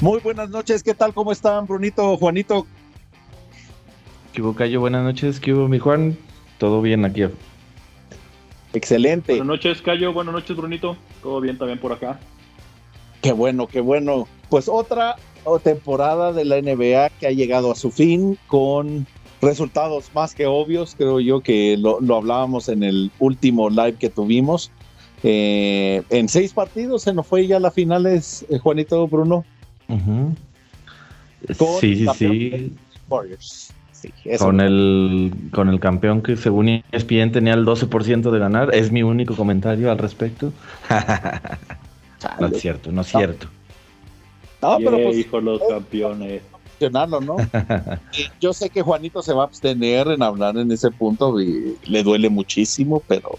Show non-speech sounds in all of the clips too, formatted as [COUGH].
Muy buenas noches, ¿qué tal? ¿Cómo están, Brunito, Juanito? ¿Qué hubo, Cayo? Buenas noches, ¿qué hubo, mi Juan? Todo bien aquí. Excelente. Buenas noches, Cayo. Buenas noches, Brunito. Todo bien también por acá. Qué bueno, qué bueno. Pues otra temporada de la NBA que ha llegado a su fin con resultados más que obvios. Creo yo que lo, hablábamos en el último live que tuvimos. Eh, en seis partidos se nos fue ya la finales, eh, Juanito Bruno. Sí, sí, sí. con, el, con el campeón que según ESPN tenía el 12% de ganar. Es mi único comentario al respecto. no es cierto, no es cierto. No, pero pues, hijo, los campeones. ¿no? [LAUGHS] Yo sé que Juanito se va a abstener en hablar en ese punto y le duele muchísimo, pero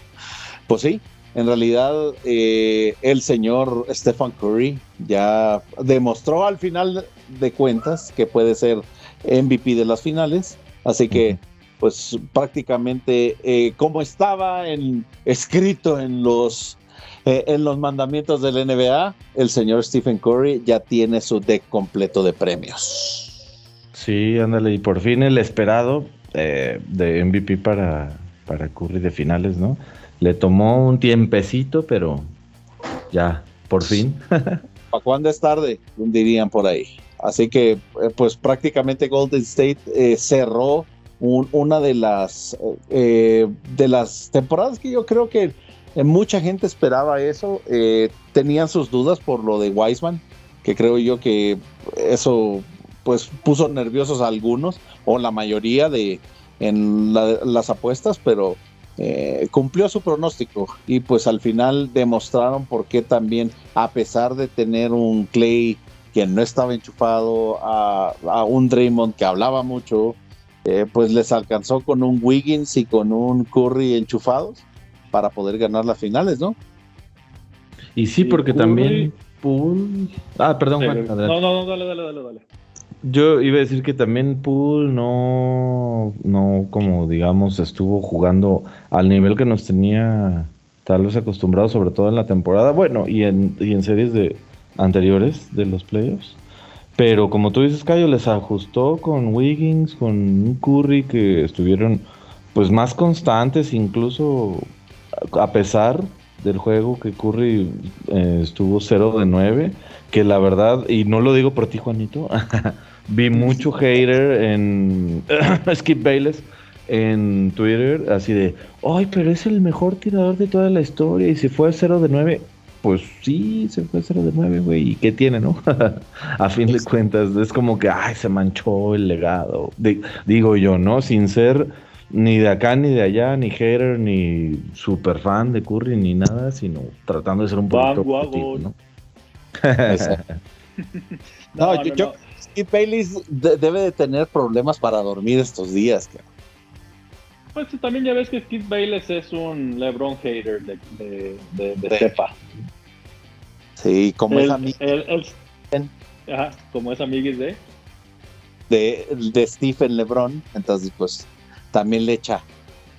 pues sí, en realidad eh, el señor Stephen Curry ya demostró al final de cuentas que puede ser MVP de las finales, así que pues prácticamente eh, como estaba en, escrito en los eh, en los mandamientos del NBA, el señor Stephen Curry ya tiene su deck completo de premios. Sí, ándale, y por fin el esperado eh, de MVP para, para Curry de finales, ¿no? Le tomó un tiempecito, pero ya, por fin. ¿Para cuándo es tarde? Dirían por ahí. Así que, eh, pues prácticamente Golden State cerró una de las, de las temporadas que yo creo que eh, mucha gente esperaba eso. Eh, tenían sus dudas por lo de Wiseman, que creo yo que eso pues puso nerviosos a algunos o la mayoría de en las apuestas, pero eh, cumplió su pronóstico y pues al final demostraron por qué también a pesar de tener un Clay que no estaba enchufado a, a un Draymond que hablaba mucho, pues les alcanzó con un Wiggins y con un Curry enchufados para poder ganar las finales, ¿no? Y sí, porque también Pool. Ah, perdón, Juan. No, no, no, dale, dale, dale, dale. Yo iba a decir que también Pool no, no, como digamos, estuvo jugando al nivel que nos tenía tal vez acostumbrados, sobre todo en la temporada, bueno, y en, y en series de anteriores de los playoffs. Pero como tú dices, Cayo, les ajustó con Wiggins, con Curry, que estuvieron pues más constantes, incluso a pesar del juego que Curry eh, estuvo 0 de 9, que la verdad, y no lo digo por ti, Juanito, [LAUGHS] vi mucho hater en [COUGHS] Skip Bayless en Twitter, así de, ay, pero es el mejor tirador de toda la historia y se fue 0 de 9. Pues sí, se fue 0 de 9, güey. ¿Y qué tiene, no? [LAUGHS] a fin de cuentas, es como que, ay, se manchó el legado. digo yo, ¿no? Sin ser ni de acá, ni de allá, ni hater, ni super fan de Curry, ni nada, sino tratando de ser un poquito positivo, ¿no? [LAUGHS] [LAUGHS] no, no, yo, debe de tener problemas para dormir estos días. Pues también ya ves que Skip Bayless es un LeBron hater de, de, de, de Sí, como es amigo. ajá, como es amigo de... de... De Stephen LeBron, entonces pues también le echa,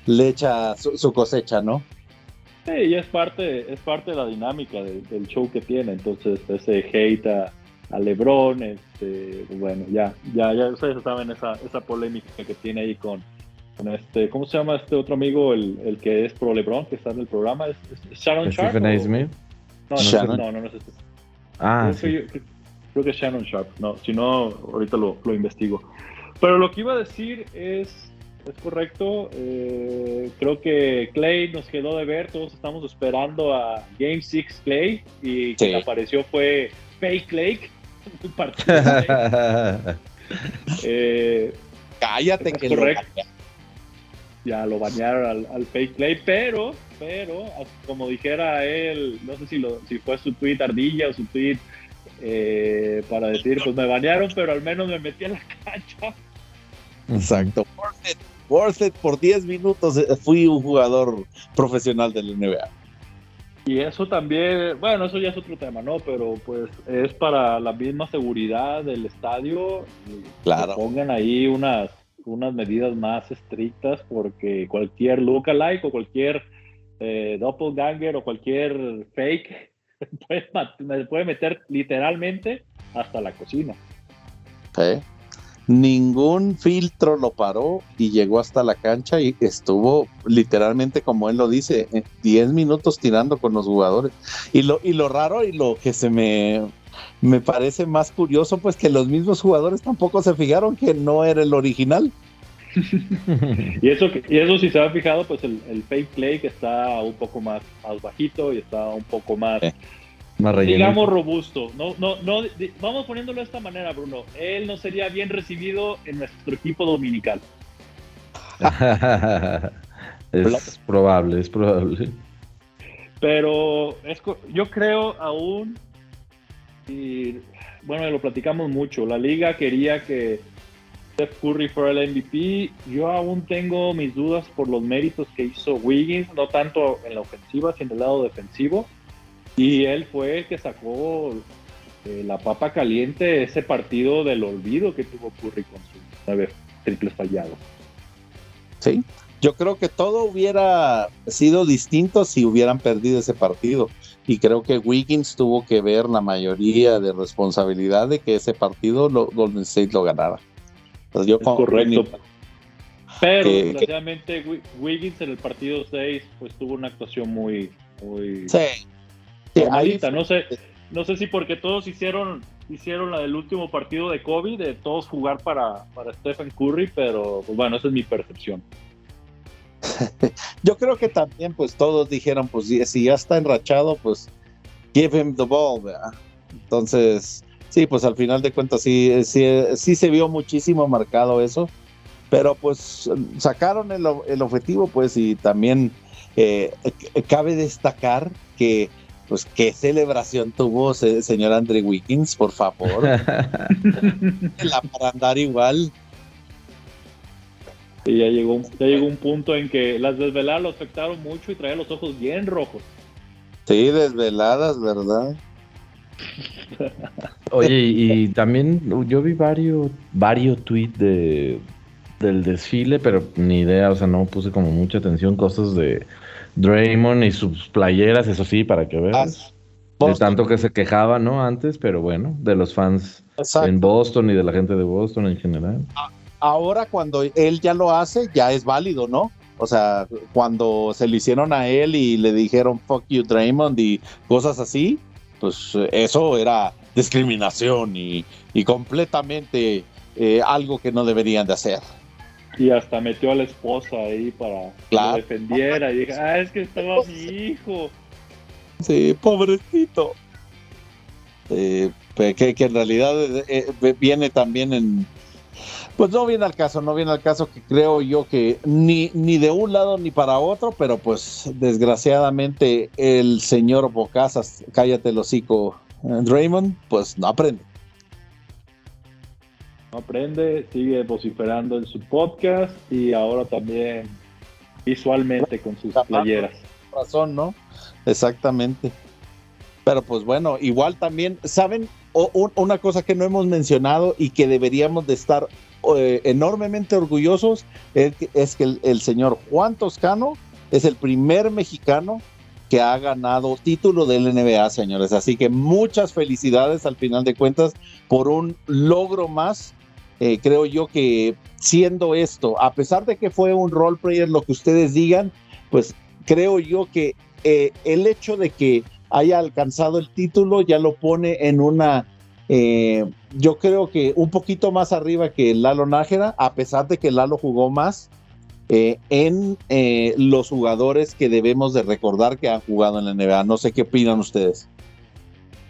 le echa su, cosecha, ¿no? Sí, y es parte, es parte de la dinámica del show que tiene. Entonces, ese hate a, LeBron, este, bueno, ya, ya, ya ustedes saben esa, esa polémica que tiene ahí con, este, ¿cómo se llama este otro amigo, el, el que es pro LeBron, que está en el programa? ¿Es, Shannon Sharp? Stephen No, no, no, no, es este. Ah, creo, sí. creo, que es Shannon Sharp. No, si no, ahorita lo, lo investigo. Pero lo que iba a decir es es correcto. Eh, creo que Clay nos quedó de ver. Todos estamos esperando a Game 6 Clay. Y quien apareció fue Fake Clay. [LAUGHS] [LAUGHS] eh, Cállate, que correcto. ya lo bañaron al, Fake Clay. Pero, pero, como dijera él, no sé si, lo, si fue su tweet ardilla o su tweet eh, para decir, pues me bañaron, pero al menos me metí en la cancha. Exacto. Worth it, por 10 minutos eh, fui un jugador profesional del NBA. Y eso también, bueno, eso ya es otro tema, ¿no? Pero pues es para la misma seguridad del estadio. Claro. Que pongan ahí unas, unas medidas más estrictas porque cualquier lookalike o cualquier eh, doppelganger o cualquier fake [LAUGHS] me puede meter literalmente hasta la cocina. Ningún filtro lo paró y llegó hasta la cancha y estuvo literalmente, como él lo dice, 10 minutos tirando con los jugadores. Y lo, y lo raro y lo que se me, me parece más curioso, pues que los mismos jugadores tampoco se fijaron que no era el original. [LAUGHS] y eso y eso si se ha fijado, pues el, fake play que está un poco más, más bajito y está un poco más, más digamos, robusto. No, no, no, vamos poniéndolo de esta manera, Bruno. Él no sería bien recibido en nuestro equipo dominical. [LAUGHS] es probable, es probable. Pero es, yo creo aún, y bueno, lo platicamos mucho, la liga quería que Steph Curry fuera el MVP. Yo aún tengo mis dudas por los méritos que hizo Wiggins, no tanto en la ofensiva, sino en el lado defensivo. Y él fue el que sacó eh, la papa caliente ese partido del olvido que tuvo Curry con sus nueve triples fallados. Sí, yo creo que todo hubiera sido distinto si hubieran perdido ese partido. Y creo que Wiggins tuvo que ver la mayoría de responsabilidad de que ese partido lo, Golden State lo ganara. yo correcto. Pero desgraciadamente Wiggins en el partido 6 pues tuvo una actuación muy, muy sí. No sé, no sé si porque todos hicieron hicieron la del último partido de Kobe, de todos jugar para, para Stephen Curry, pero pues bueno, esa es mi percepción. [LAUGHS] Yo creo que también pues todos dijeron, pues si, ya está enrachado, pues give him the ball, Entonces, sí, pues al final de cuentas sí, sí, se vio muchísimo marcado eso, pero pues sacaron el, el objetivo, pues y también eh, cabe destacar que pues qué celebración tuvo señor Andre Wiggins, por favor. [LAUGHS] La para andar igual. Y ya llegó, ya llegó un punto en que las desveladas lo afectaron mucho y traía los ojos bien rojos. Sí, desveladas, ¿verdad? Oye, y, también yo vi varios, varios tweets de, del desfile, pero ni idea, o sea, no puse como mucha atención, cosas de Draymond y sus playeras, eso sí, para que veas. Ah, de tanto que se quejaba, ¿no? Antes, pero bueno, de los fans en Boston y de la gente de Boston en general. Ahora cuando él ya lo hace, ya es válido, ¿no? O sea, cuando se lo hicieron a él y le dijeron fuck you Draymond y cosas así, pues eso era discriminación y, completamente eh, algo que no deberían de hacer. Y hasta metió a la esposa ahí para que lo defendiera. Y dije, ah, es que estaba mi hijo. Sí, pobrecito. Eh, que, en realidad eh, eh, viene también en. Pues no viene al caso, no viene al caso que creo yo que ni, ni de un lado ni para otro, pero pues desgraciadamente el señor Bocasas, cállate el hocico, Draymond, pues no aprende aprende, sigue vociferando en su podcast y ahora también visualmente con sus playeras. Razón, ¿no? Exactamente. Pero pues bueno, igual también, ¿saben? una cosa que no hemos mencionado y que deberíamos de estar eh, enormemente orgullosos es, que el, el, señor Juan Toscano es el primer mexicano que ha ganado título del NBA, señores. Así que muchas felicidades al final de cuentas por un logro más eh, creo yo que siendo esto, a pesar de que fue un role player, lo que ustedes digan, pues creo yo que eh, el hecho de que haya alcanzado el título ya lo pone en una, eh, yo creo que un poquito más arriba que Lalo Nájera, a pesar de que Lalo jugó más. en los jugadores que debemos de recordar que han jugado en la NBA. No sé qué opinan ustedes.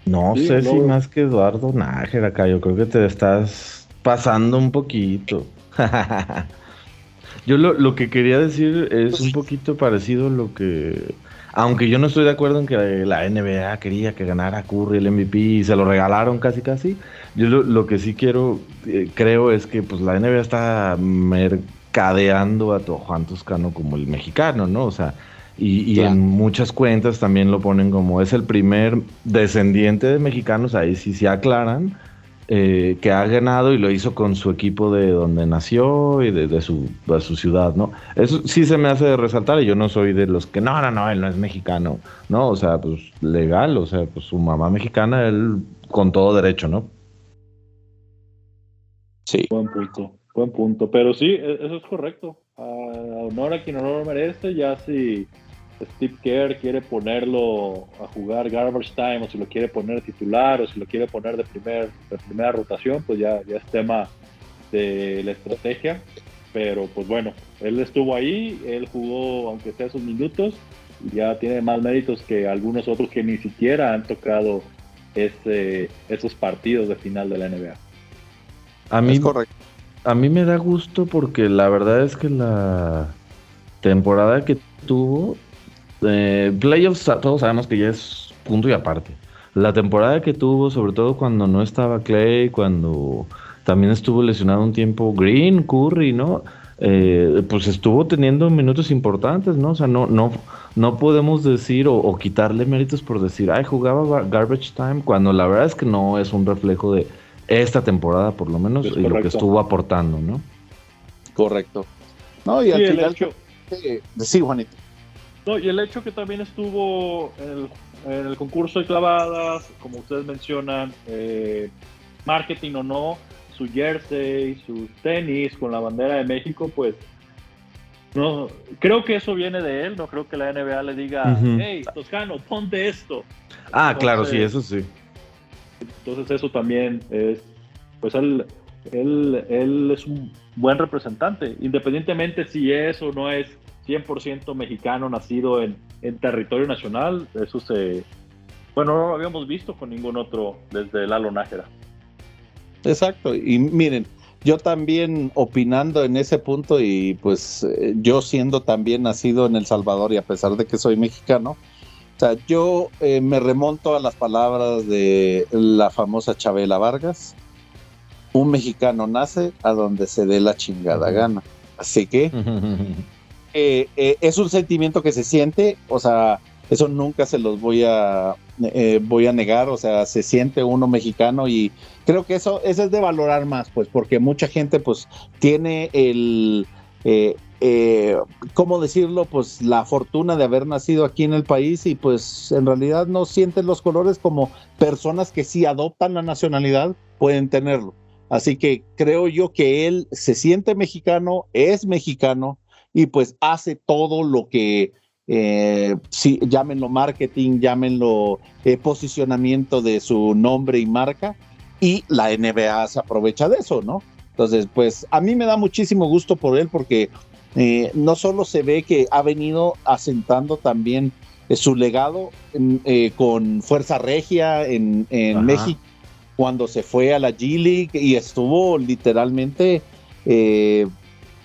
No sé si más que Eduardo Nájera acá, yo creo que te estás pasando un poquito. [LAUGHS] yo lo, que quería decir es un poquito parecido a lo que... Aunque yo no estoy de acuerdo en que la NBA quería que ganara Curry el MVP y se lo regalaron casi casi, yo lo, que sí quiero, eh, creo es que pues la NBA está mercadeando a Juan Toscano como el mexicano, ¿no? O sea, y, en muchas cuentas también lo ponen como es el primer descendiente de mexicanos, ahí sí se aclaran, eh, que ha ganado y lo hizo con su equipo de donde nació y de, su, su ciudad, ¿no? Eso sí se me hace resaltar y yo no soy de los que, no, no, no, él no es mexicano, ¿no? O sea, pues legal, o sea, pues su mamá mexicana, él con todo derecho, ¿no? Sí. Buen punto, buen punto. Pero sí, e, eso es correcto. A honor a quien honor merece, ya si Steve Kerr quiere ponerlo a jugar garbage time o si lo quiere poner titular o si lo quiere poner de, primer, de primera rotación, pues ya, ya es tema de la estrategia. Pero pues bueno, él estuvo ahí, él jugó aunque sea esos minutos y ya tiene más méritos que algunos otros que ni siquiera han tocado ese, esos partidos de final de la NBA. A mí, a mí me da gusto porque la verdad es que la temporada que tuvo eh, playoffs, todos sabemos que ya es punto y aparte. La temporada que tuvo, sobre todo cuando no estaba Clay, cuando también estuvo lesionado un tiempo Green, Curry, ¿no? Eh, pues estuvo teniendo minutos importantes, ¿no? O sea, no, no, no podemos decir o, quitarle méritos por decir, ay, jugaba garbage time, cuando la verdad es que no es un reflejo de esta temporada, por lo menos, y lo que estuvo aportando, ¿no? Correcto. No, y al final, sí, Juanito. No, y el hecho que también estuvo en el, concurso de clavadas, como ustedes mencionan, eh, marketing o no, su jersey, sus tenis con la bandera de México, pues no creo que eso viene de él, no creo que la NBA le diga, hey, Toscano, ponte esto. Ah, claro, sí, eso sí. Entonces eso también es, pues él, él, él es un buen representante, independientemente si es o no es 100% mexicano nacido en, territorio nacional, eso se, bueno, no lo habíamos visto con ningún otro desde Lalo Nájera. Exacto, y miren, yo también opinando en ese punto y pues eh, yo siendo también nacido en El Salvador y a pesar de que soy mexicano, o sea, yo eh, me remonto a las palabras de la famosa Chabela Vargas, un mexicano nace a donde se dé la chingada gana. Así que [LAUGHS] Eh, eh, es un sentimiento que se siente, o sea, eso nunca se los voy a eh, voy a negar, o sea, se siente uno mexicano y creo que eso, eso es de valorar más, pues, porque mucha gente, pues, tiene el, ¿cómo decirlo? Pues la fortuna de haber nacido aquí en el país y pues en realidad no sienten los colores como personas que si adoptan la nacionalidad pueden tenerlo. Así que creo yo que él se siente mexicano, es mexicano, y pues hace todo lo que, eh, llámenlo marketing, llámenlo eh, posicionamiento de su nombre y marca, y la NBA se aprovecha de eso, ¿no? Entonces, pues a mí me da muchísimo gusto por él porque eh, no solo se ve que ha venido asentando también su legado con Fuerza Regia en, México cuando se fue a la G League y estuvo literalmente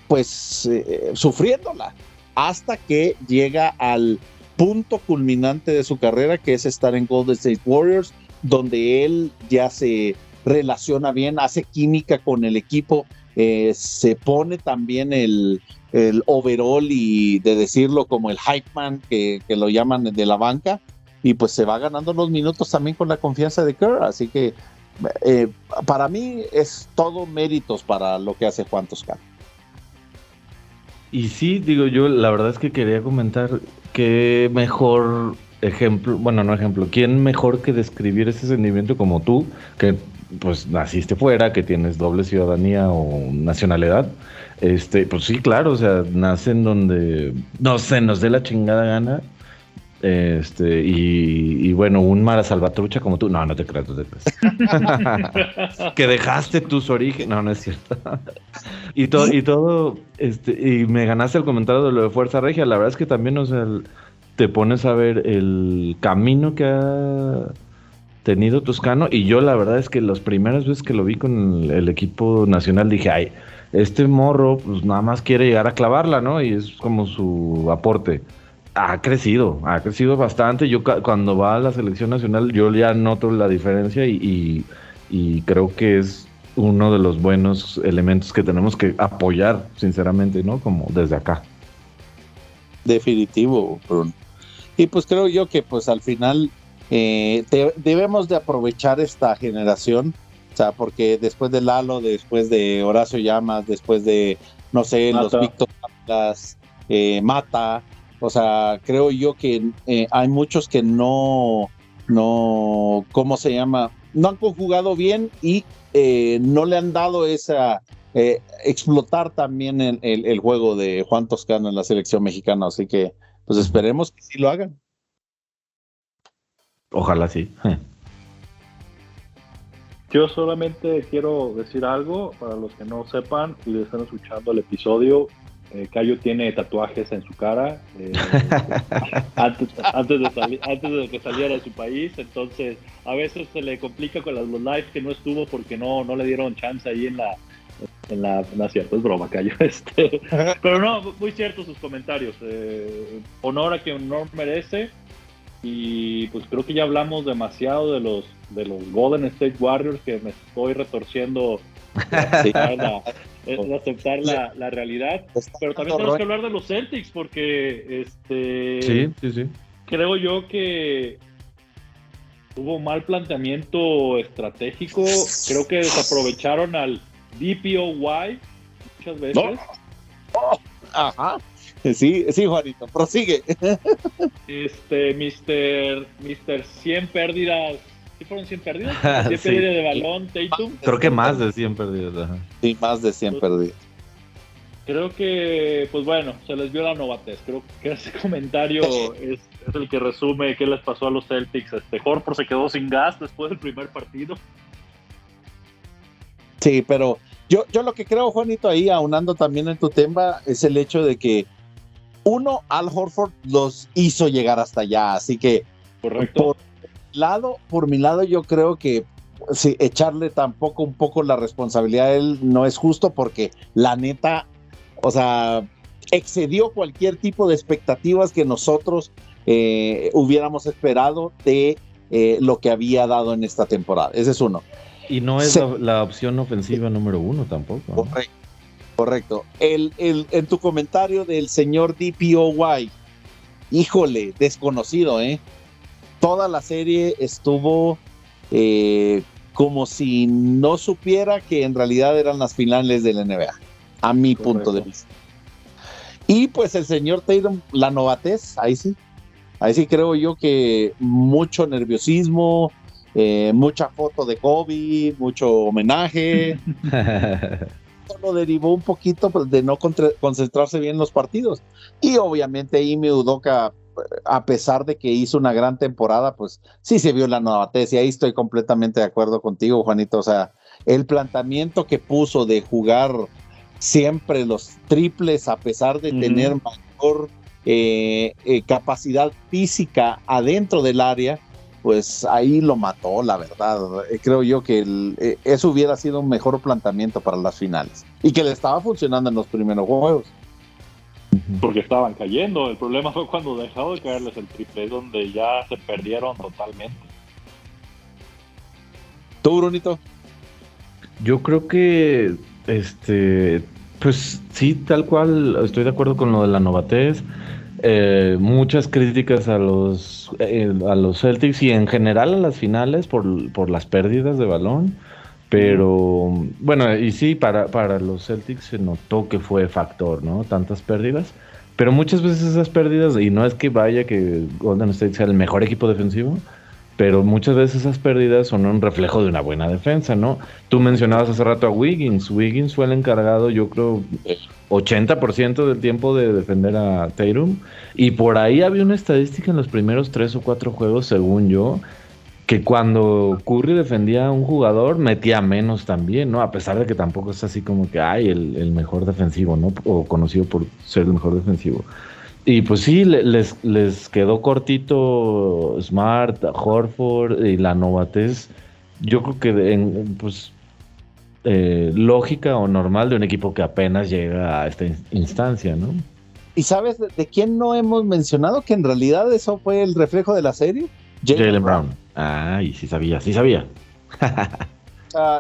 pues eh, sufriéndola hasta que llega al punto culminante de su carrera que es estar en Golden State Warriors donde él ya se relaciona bien, hace química con el equipo, eh, se pone también el, el, overall y de decirlo como el hype man que, que, lo llaman de la banca y pues se va ganando los minutos también con la confianza de Kerr, así que eh, para mí es todo méritos para lo que hace Juan Toscano. Y sí, digo yo, la verdad es que quería comentar qué mejor ejemplo, bueno, no ejemplo, quién mejor que describir ese sentimiento como tú, que pues naciste fuera, que tienes doble ciudadanía o nacionalidad. Este, pues sí, claro, o sea, nacen donde no sé, nos dé la chingada gana este, y, bueno, un Mara Salvatrucha como tú. No, no te creas, no te creas. [LAUGHS] que dejaste tus orígenes. No, no es cierto. y todo, y todo, este, y me ganaste el comentario de lo de Fuerza Regia. La verdad es que también, o sea, te pones a ver el camino que ha tenido Toscano. Y yo, la verdad es que las primeras veces que lo vi con el, equipo nacional, dije, ay, este morro, pues nada más quiere llegar a clavarla, ¿no? Y es como su aporte ha crecido, ha crecido bastante. Yo cuando va a la selección nacional, yo ya noto la diferencia y, creo que es uno de los buenos elementos que tenemos que apoyar, sinceramente, ¿no? Como desde acá. Definitivo, Bruno. Y pues creo yo que pues al final eh, debemos de aprovechar esta generación O sea, porque después de Lalo, después de Horacio Llamas, después de, no sé, los Víctor las eh, Mata, o sea, creo yo que eh, hay muchos que no, no, ¿cómo se llama? No han conjugado bien y eh, no le han dado esa, explotar también el, el, juego de Juan Toscano en la selección mexicana. Así que, pues esperemos que sí lo hagan. Ojalá sí. [LAUGHS] Yo solamente quiero decir algo para los que no sepan y están escuchando el episodio. Eh, Cayo tiene tatuajes en su cara eh, [LAUGHS] antes, de que saliera de su país, entonces a veces se le complica con los lives que no estuvo porque no, no le dieron chance ahí en la, en la, no es cierto, es broma, Cayo, [LAUGHS] este, pero no, muy cierto sus comentarios, eh, honor a quien honor merece, y pues creo que ya hablamos demasiado de los de los Golden State Warriors que me estoy retorciendo [LAUGHS] aceptar, la, realidad. Pero también tenemos que hablar de los Celtics porque este sí, sí, sí. creo yo que hubo mal planteamiento estratégico. Creo que desaprovecharon al DPOY muchas veces. Ajá. Sí, sí, Juanito, prosigue. [LAUGHS] Este, Mr. Mister 100 pérdidas. ¿Sí fueron 100 pérdidas? 100 pérdidas de balón, Tatum. Creo que más de 100 pérdidas. Sí, más de 100 pérdidas. Creo que, pues bueno, se les vio la novatez. Creo que ese [LAUGHS] comentario [LAUGHS] es, es el que resume qué les pasó a los Celtics. Este Horford se quedó sin gas después del primer partido. Sí, pero yo, yo lo que creo, Juanito, ahí aunando también en tu tema, es el hecho de que uno, Al Horford los hizo llegar hasta allá, así que Correcto. por lado, por mi lado, yo creo que sí, echarle tampoco un poco la responsabilidad a él no es justo porque la neta, o sea, excedió cualquier tipo de expectativas que nosotros eh, hubiéramos esperado de eh, lo que había dado en esta temporada. Ese es uno. Y no es la, opción ofensiva número uno tampoco. Correcto. Correcto. El, el, en tu comentario del señor DPOY, híjole, desconocido, ¿eh? Toda la serie estuvo eh, como si no supiera que en realidad eran las finales del NBA, a mi punto de vista. Y pues el señor Tatum, la novatez, ahí sí. Ahí sí creo yo que mucho nerviosismo, eh, mucha foto de Kobe, mucho homenaje. [LAUGHS] lo derivó un poquito pues, de no concentrarse bien en los partidos. Y obviamente Ime Udoka, a pesar de que hizo una gran temporada, pues sí se vio la nueva tesis. Y ahí estoy completamente de acuerdo contigo, Juanito. O sea, el planteamiento que puso de jugar siempre los triples, a pesar de tener mayor eh, eh, capacidad física adentro del área, pues ahí lo mató, la verdad. Eh, creo yo que eh, eso hubiera sido un mejor planteamiento para las finales y que le estaba funcionando en los primeros juegos. Porque estaban cayendo. El problema [LAUGHS] fue cuando dejó de caerles el triple, donde ya se perdieron totalmente. ¿Tú, Brunito? Yo creo que, este, pues sí, tal cual, estoy de acuerdo con lo de la novatez. Eh, muchas críticas a los, eh, a los Celtics y en general a las finales por, por las pérdidas de balón. Pero bueno, y sí, para, para los Celtics se notó que fue factor, ¿no? Tantas pérdidas. Pero muchas veces esas pérdidas, y no es que vaya que Golden State sea el mejor equipo defensivo, pero muchas veces esas pérdidas son un reflejo de una buena defensa, ¿no? Tú mencionabas hace rato a Wiggins. Wiggins fue el encargado, yo creo, 80% del tiempo de defender a Tatum. Y por ahí había una estadística en los primeros tres o cuatro juegos, según yo, que cuando Curry defendía a un jugador, metía menos también, ¿no? A pesar de que tampoco es así como que, ay, el, el mejor defensivo, ¿no? O conocido por ser el mejor defensivo. Y pues sí, les, les quedó cortito Smart, Horford y la novatez. Yo creo que en, pues eh, lógica o normal de un equipo que apenas llega a esta instancia, ¿no? ¿Y sabes de, quién no hemos mencionado que en realidad eso fue el reflejo de la serie? Jalen Brown. Ah, y sí sabía, sí sabía.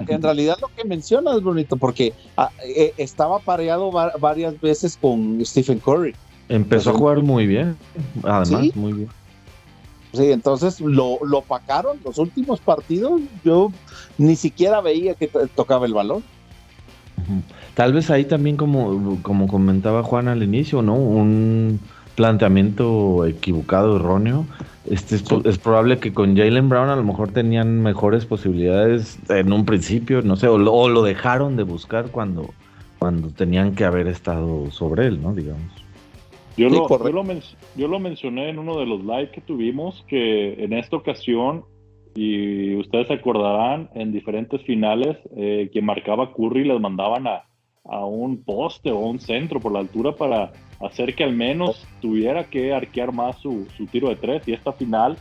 en realidad lo que mencionas, Brunito, porque ah, eh, estaba pareado varias veces con Stephen Curry. Empezó a jugar muy bien, además, muy bien. Sí, entonces lo, lo pacaron los últimos partidos. Yo ni siquiera veía que tocaba el balón. Tal vez ahí también, como, como comentaba Juan al inicio, ¿no? Un planteamiento equivocado, erróneo. Este es, probable que con Jalen Brown a lo mejor tenían mejores posibilidades en un principio, no sé, o lo, dejaron de buscar cuando, cuando tenían que haber estado sobre él, ¿no? Digamos. Yo, lo, yo, lo mencioné en uno de los live que tuvimos, que en esta ocasión, y ustedes se acordarán, en diferentes finales, eh, quien marcaba Curry les mandaban a, a un poste o un centro por la altura para hacer que al menos tuviera que arquear más su, tiro de tres y esta final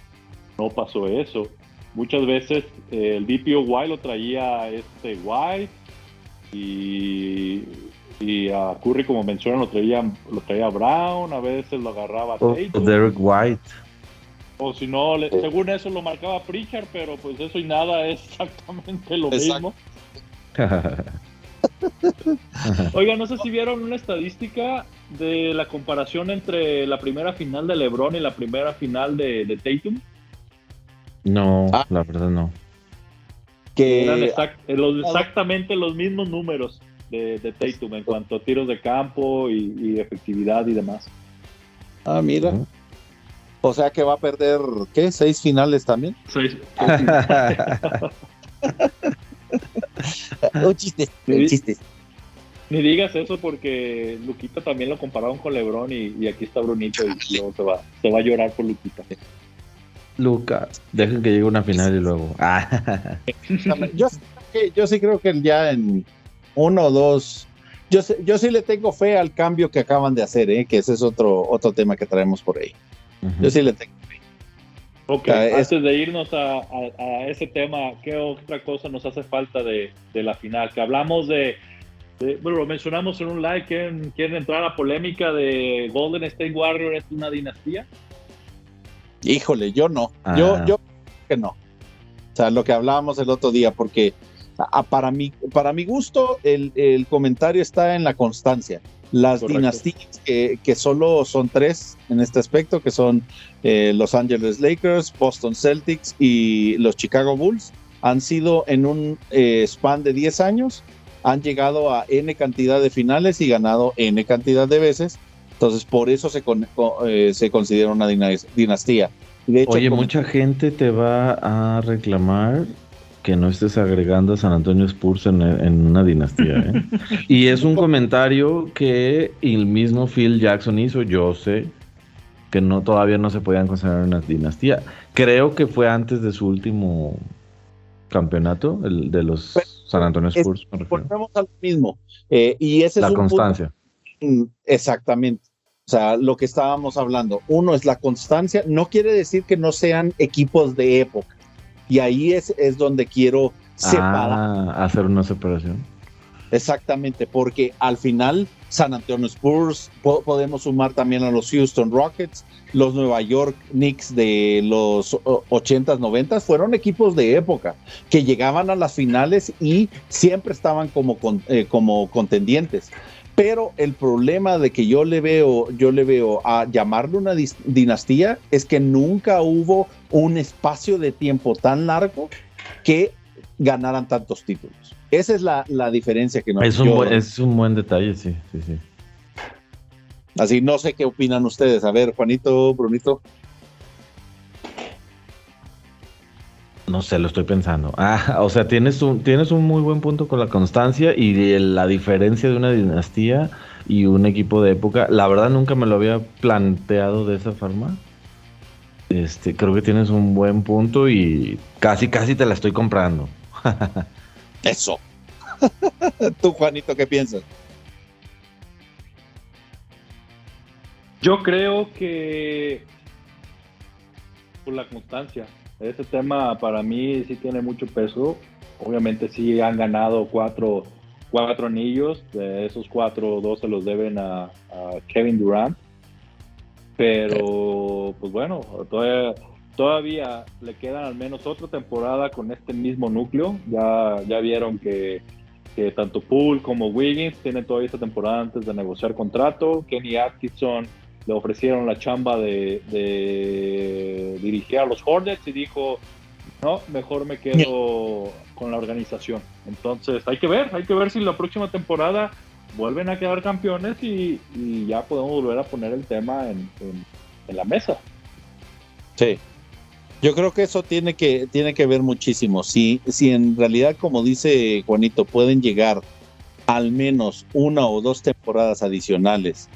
no pasó eso. Muchas veces eh, el DPOY lo traía este White y, y a Curry, como mencionan, lo traía, lo traía Brown, a veces lo agarraba o, Derek White. O si no, según eso lo marcaba Pritchard, pero pues eso y nada es exactamente lo mismo. [LAUGHS] Oiga, no sé si vieron una estadística de la comparación entre la primera final de LeBron y la primera final de, de Tatum. No, ah. la verdad no. Que eran eh, exactamente los mismos números de, de, Tatum en cuanto a tiros de campo y, efectividad y demás. Ah, mira. O sea que va a perder, ¿qué? ¿Seis finales también? Seis. un chiste, un chiste. Ni digas eso porque Luquita también lo compararon con Lebron y, aquí está Brunito y [LAUGHS] luego se va, se va a llorar por Luquita. Luca, dejen que llegue una final y luego. [LAUGHS] yo, yo sí creo que ya en uno o dos. Yo, yo sí le tengo fe al cambio que acaban de hacer, ¿eh? que ese es otro, otro tema que traemos por ahí. Yo sí le tengo fe. Ok, antes de irnos a, ese tema, ¿qué otra cosa nos hace falta de, de la final? Que hablamos de bueno, lo mencionamos en un live, ¿quieren, quieren entrar a la polémica de Golden State Warriors es una dinastía? Híjole, yo no, yo, ah. yo que no. O sea, lo que hablábamos el otro día, porque para, mi, para mi gusto el, el comentario está en la constancia. Las dinastías que, que, solo son tres en este aspecto, que son eh, Los Angeles Lakers, Boston Celtics y los Chicago Bulls, han sido en un eh, span de 10 años han llegado a N cantidad de finales y ganado N cantidad de veces. Entonces, por eso se, eh, se considera una dinastía. Oye, mucha gente te va a reclamar que no estés agregando a San Antonio Spurs en, una dinastía. ¿eh? [LAUGHS] y es un comentario que el mismo Phil Jackson hizo, yo sé que no todavía no se podían considerar una dinastía. Creo que fue antes de su último campeonato, el de los San Antonio Spurs. volvemos al mismo. Eh, y ese la constancia. Mm, exactamente. O sea, lo que estábamos hablando. Uno es la constancia. No quiere decir que no sean equipos de época. Y ahí es, es donde quiero separar. Ah, hacer una separación. Exactamente, porque al final San Antonio Spurs, podemos sumar también a los Houston Rockets, los Nueva York Knicks de los 80s, 90s, fueron equipos de época que llegaban a las finales y siempre estaban como, eh, como contendientes. Pero el problema de que yo le veo, yo le veo a llamarlo una dinastía es que nunca hubo un espacio de tiempo tan largo que ganaran tantos títulos. Esa es la, diferencia que nos es un, buen, es un buen detalle, sí, sí, sí. Así no sé qué opinan ustedes. A ver, Juanito, Brunito. No sé, lo estoy pensando. Ah, [LAUGHS] o sea, tienes un, tienes un muy buen punto con la constancia y la diferencia de una dinastía y un equipo de época. La verdad nunca me lo había planteado de esa forma. Este, creo que tienes un buen punto y casi, casi te la estoy comprando. [LAUGHS] Eso. [LAUGHS] Tú, Juanito, ¿qué piensas? Yo creo que por la constancia. Ese tema para mí sí tiene mucho peso. Obviamente sí han ganado cuatro, cuatro anillos. De esos cuatro, dos se los deben a, Kevin Durant. Pero, pues bueno, todavía Todavía le quedan al menos otra temporada con este mismo núcleo. Ya, ya vieron que, tanto Poole como Wiggins tienen todavía esta temporada antes de negociar contrato. Kenny Atkinson le ofrecieron la chamba de, dirigir a los Hornets y dijo, no, mejor me quedo con la organización. Entonces hay que ver, hay que ver si la próxima temporada vuelven a quedar campeones y, ya podemos volver a poner el tema en, la mesa. Sí, yo creo que eso tiene que, tiene que ver muchísimo. Si, si en realidad, como dice Juanito, pueden llegar al menos una o dos temporadas adicionales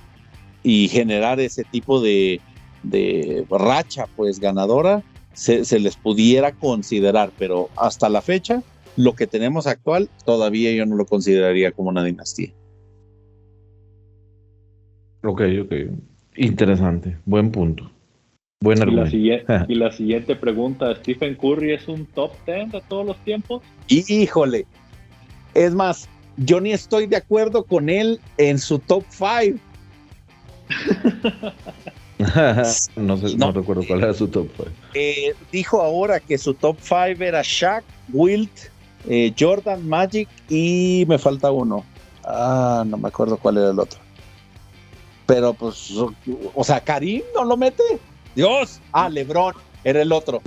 y generar ese tipo de, de racha pues ganadora, se, se, les pudiera considerar, pero hasta la fecha, lo que tenemos actual, todavía yo no lo consideraría como una dinastía. Ok, ok. Interesante. Buen punto. Buen argumento. [LAUGHS] Y la, siguiente, pregunta, ¿Stephen Curry es un top 10 de todos los tiempos? híjole. Es más, yo ni estoy de acuerdo con él en su top 5. [LAUGHS] no, sé, no, recuerdo cuál era su top 5. Eh, dijo ahora que su top 5 era Shaq, Wilt, eh, Jordan, Magic y me falta uno. Ah, no me acuerdo cuál era el otro. Pero pues, o sea, Karim no lo mete. Dios. Ah, Lebron era el otro.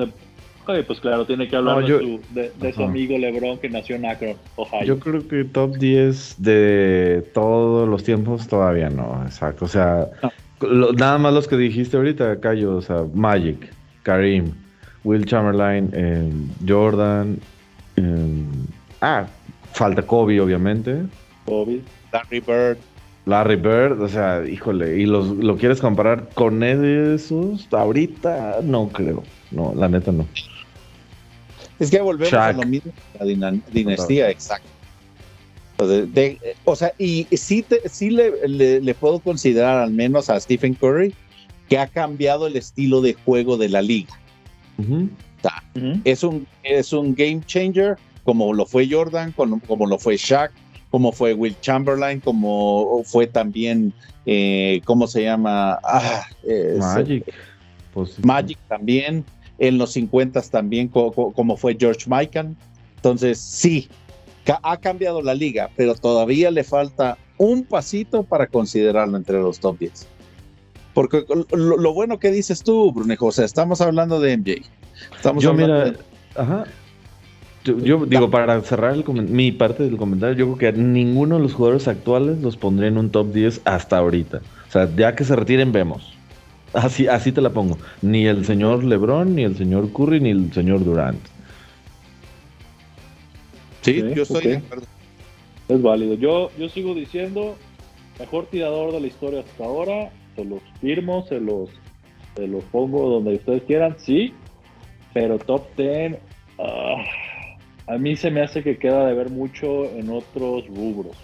pues claro, tiene que hablar de, su, amigo Lebron que nació en Akron, Ohio. Yo creo que top 10 de todos los tiempos todavía no, exacto. O sea, nada más los que dijiste ahorita, Cayo, o sea, Magic, Karim, Will Chamberlain, eh, Jordan. Eh, ah, falta Kobe, obviamente. Kobe. Larry Bird. Larry Bird, o sea, híjole, ¿y los, lo quieres comparar con esos? Ahorita no creo, no, la neta no. Es que volvemos a lo mismo, la dinastía, exacto. o sea, y sí, sí le, puedo considerar al menos a Stephen Curry que ha cambiado el estilo de juego de la liga. es, un, es un game changer como lo fue Jordan, como, como lo fue Shaq, como fue Will Chamberlain, como fue también, eh, ¿cómo se llama? Ah, Magic. Pues, Magic también, en los 50 también, como fue George Mikan. Entonces, sí, ha cambiado la liga, pero todavía le falta un pasito para considerarlo entre los top 10. Porque lo, bueno que dices tú, Brunejo, o sea, estamos hablando de MJ. Estamos Yo, mira, ajá, yo, digo, para cerrar mi parte del comentario, yo creo que ninguno de los jugadores actuales los pondría en un top 10 hasta ahorita. O sea, ya que se retiren, vemos. Así, así te la pongo. Ni el señor LeBron, ni el señor Curry, ni el señor Durant. Sí, yo estoy de acuerdo. Es válido. Yo, yo sigo diciendo, mejor tirador de la historia hasta ahora. Se los firmo, se los, se los pongo donde ustedes quieran, sí. Pero top 10 a mí se me hace que queda de ver mucho en otros rubros,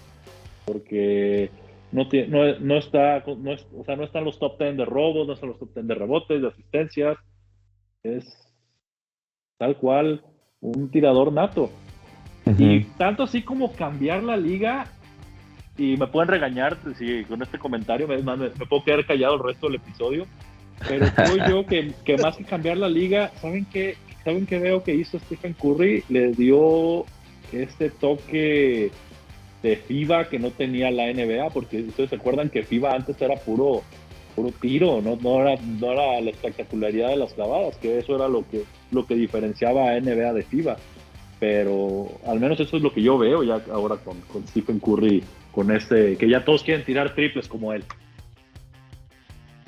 porque no, no, no está, no, o sea, no están los top 10 de robos, no están los top 10 de rebotes, de asistencias, es tal cual un tirador nato. Y tanto así como cambiar la liga, y me pueden regañar si con este comentario me, me, puedo quedar callado el resto del episodio, pero creo yo que, que más que cambiar la liga, ¿saben qué? ¿Saben qué veo que hizo Stephen Curry? Le dio este toque de FIBA que no tenía la NBA, porque ustedes se acuerdan que FIBA antes era puro, puro tiro, no, no, era, no era la espectacularidad de las clavadas, que eso era lo que, lo que diferenciaba a NBA de FIBA. Pero al menos eso es lo que yo veo ya ahora con, con Stephen Curry, con este, que ya todos quieren tirar triples como él.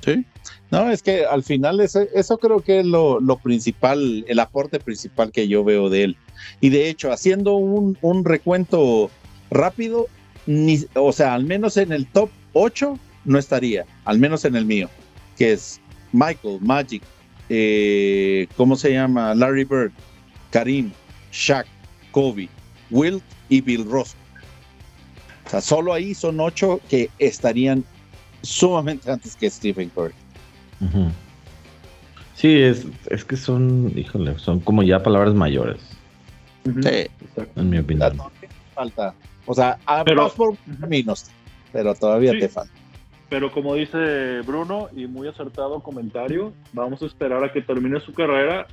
Sí. No, es que al final eso, eso creo que es lo, principal, el aporte principal que yo veo de él. Y de hecho, haciendo un, recuento rápido, o sea, al menos en el top 8 no estaría, al menos en el mío, que es Michael, Magic, eh, ¿cómo se llama? Larry Bird, Karim, Shaq, Kobe, Wilt y Bill Ross. O sea, solo ahí son ocho que estarían sumamente antes que Stephen Curry. Sí, es, es que son, híjole, son como ya palabras mayores. Sí, en mi opinión. Falta. O sea, pero, por caminos, pero todavía te falta. Pero como dice Bruno, y muy acertado comentario, vamos a esperar a que termine su carrera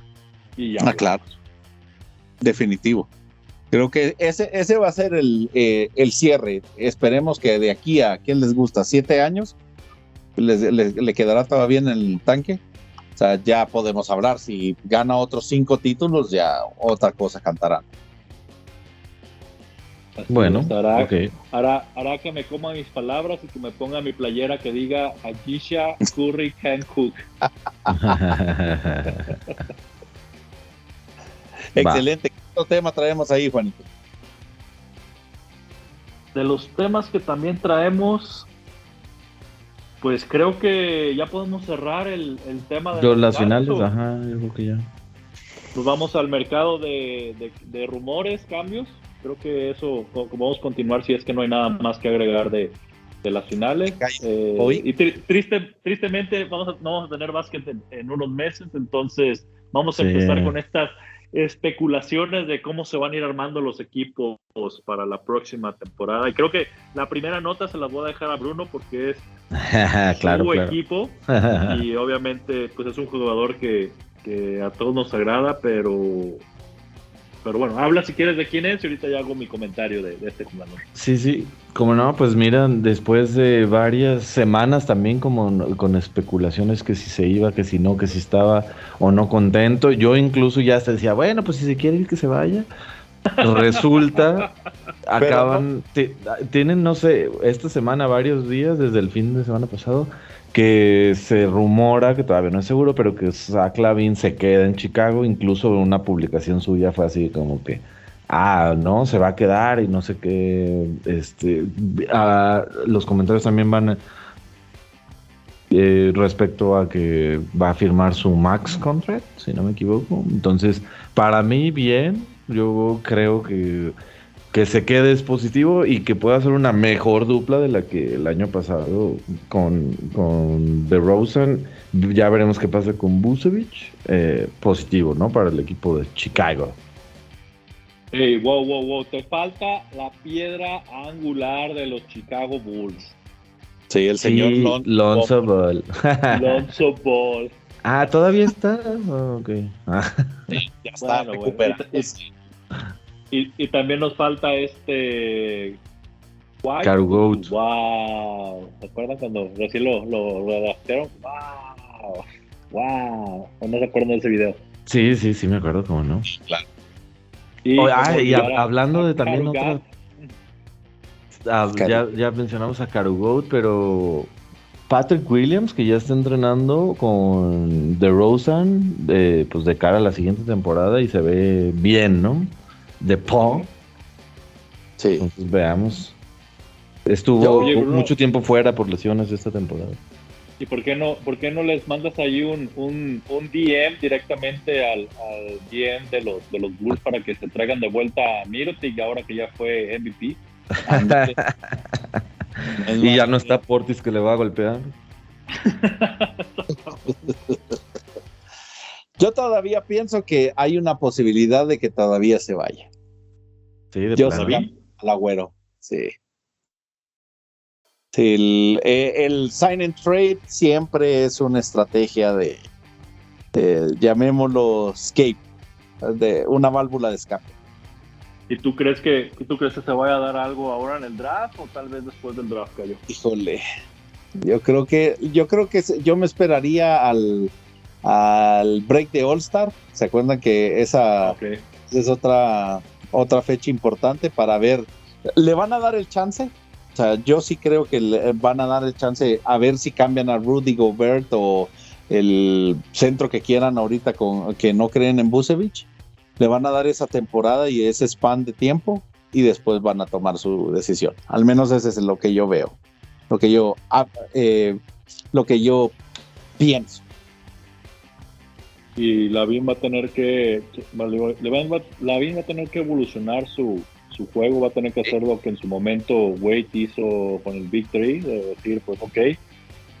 y ya. Ah, claro. Definitivo. Creo que ese, ese va a ser el, eh, el cierre. Esperemos que de aquí a, ¿quién les gusta? ¿Siete años? Le quedará todavía en el tanque. O sea, ya podemos hablar. Si gana otros cinco títulos, ya otra cosa cantarán. bueno, hará, hará, que me coma mis palabras y que me ponga mi playera que diga Agisha Curry Can Cook. [LAUGHS] Excelente. ¿Qué tema traemos ahí, Juanito? De los temas que también traemos, pues creo que ya podemos cerrar el, tema de las finales. Ajá, yo creo que ya. Nos vamos al mercado de, rumores, cambios. Creo que eso vamos a continuar si es que no hay nada más que agregar de, las finales. Eh, y triste, tristemente vamos a, no vamos a tener básquet en, unos meses, entonces vamos a empezar con estas especulaciones de cómo se van a ir armando los equipos para la próxima temporada. Y creo que la primera nota se la voy a dejar a Bruno porque es [LAUGHS] su equipo [LAUGHS] y obviamente pues es un jugador que, que a todos nos agrada, pero pero bueno, habla si quieres de quién es y ahorita ya hago mi comentario de, este jugador. Sí, sí, como no, pues mira, después de varias semanas también como con especulaciones que si se iba, que si no, que si estaba o no contento, yo incluso ya hasta decía, bueno, pues si se quiere ir que se vaya. Resulta, [LAUGHS] acaban, tienen, no sé, esta semana varios días, desde el fin de semana pasado, que se rumora, que todavía no es seguro, pero que Zach Lavin se queda en Chicago. Incluso una publicación suya fue así como que, ah, no, se va a quedar y no sé qué. Este, los comentarios también van eh, respecto a que va a firmar su max contract, si no me equivoco. Entonces, para mí, bien. Yo creo que que se quede es positivo y que pueda ser una mejor dupla de la que el año pasado con, con The Rosen. Ya veremos qué pasa con Busevich. Eh, positivo, ¿no? Para el equipo de Chicago. Hey, wow, wow, wow. Te falta la piedra angular de los Chicago Bulls. Sí, el señor Lonzo Ball. [LAUGHS] Lonzo Ball. Ah, ¿todavía está? ok. ya está, recupera. Y, también nos falta este. Caru Goat. ¡Wow! ¿Se acuerdan cuando recién lo, lo, ¡Wow! ¡Wow! ¿O no se acuerdan de ese video? Sí, sí, sí, me acuerdo, cómo no. Claro. Y, ah, y hablando de también otra. Ah, ya, ya, mencionamos a Caru Goat, pero Patrick Williams, que ya está entrenando con The Rosen, pues de cara a la siguiente temporada y se ve bien, ¿no? De Paul. Sí. Entonces veamos. Estuvo mucho tiempo fuera por lesiones esta temporada. ¿Y por qué no, por qué no les mandas ahí un, un, un DM directamente al, al, DM de los, de los Bulls para que se traigan de vuelta a Mirotic ahora que ya fue MVP? [LAUGHS] y ya no está Portis que le va a golpear. [LAUGHS] Yo todavía pienso que hay una posibilidad de que todavía se vaya. Sí, de Yo sabía al agüero, sí. Sí, el, eh, sign and trade siempre es una estrategia de, llamémoslo escape, de una válvula de escape. ¿Y tú crees que tú crees que se vaya a dar algo ahora en el draft o tal vez después del draft, cayó? Híjole, yo creo que yo creo que yo me esperaría al al break de All Star. ¿Se acuerdan que esa es otra, otra fecha importante para ver? ¿Le van a dar el chance? O sea, yo sí creo que le van a dar el chance a ver si cambian a Rudy Gobert o el centro que quieran ahorita con que no creen en Busevich. Le van a dar esa temporada y ese span de tiempo y después van a tomar su decisión. Al menos ese es lo que yo veo, lo que yo, ah, eh, lo que yo pienso y Lavin va a tener que Lavin va a tener que evolucionar su, su juego, va a tener que hacer lo que en su momento Wade hizo con el Victory, de decir, pues ok, eh,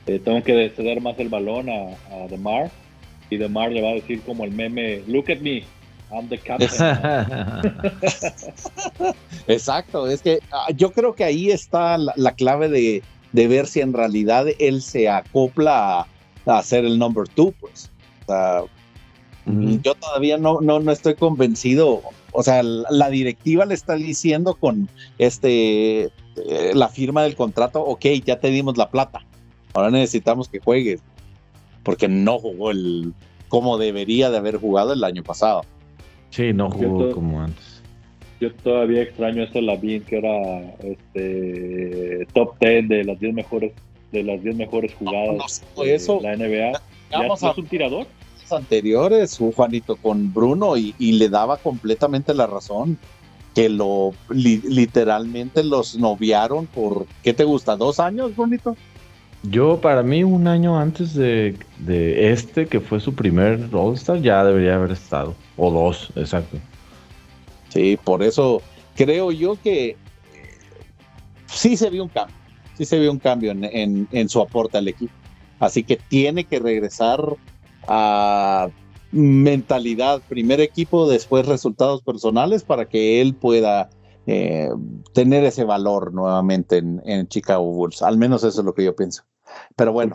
tengo que ceder más el balón a, a DeMar y DeMar le va a decir como el meme, look at me, I'm the captain. [LAUGHS] Exacto, es que ah, yo creo que ahí está la, clave de, de, ver si en realidad él se acopla a, a ser el number two, pues. O sea, yo todavía no, no, no estoy convencido. O sea, la directiva le está diciendo con este eh, la firma del contrato, ok, ya te dimos la plata. ahora necesitamos que juegues, porque no jugó el como debería de haber jugado el año pasado. Sí, no jugó como antes. Yo todavía extraño ese Lavín que era este top 10 de las 10 mejores de las 10 mejores jugadas de la NBA. ¿Ya es un tirador? Anteriores, Juanito, con Bruno y, le daba completamente la razón. Que lo literalmente los noviaron por, ¿qué te gusta? ¿Dos años, Bonito? Yo, para mí, un año antes de, este, que fue su primer All-Star, ya debería haber estado. O dos, exacto. Sí, por eso creo yo que sí se vio un cambio. Sí se vio un cambio en, en su aporte al equipo. Así que tiene que regresar a mentalidad, primer equipo, después resultados personales para que él pueda eh, tener ese valor nuevamente en, Chicago Bulls. Al menos eso es lo que yo pienso. Pero bueno.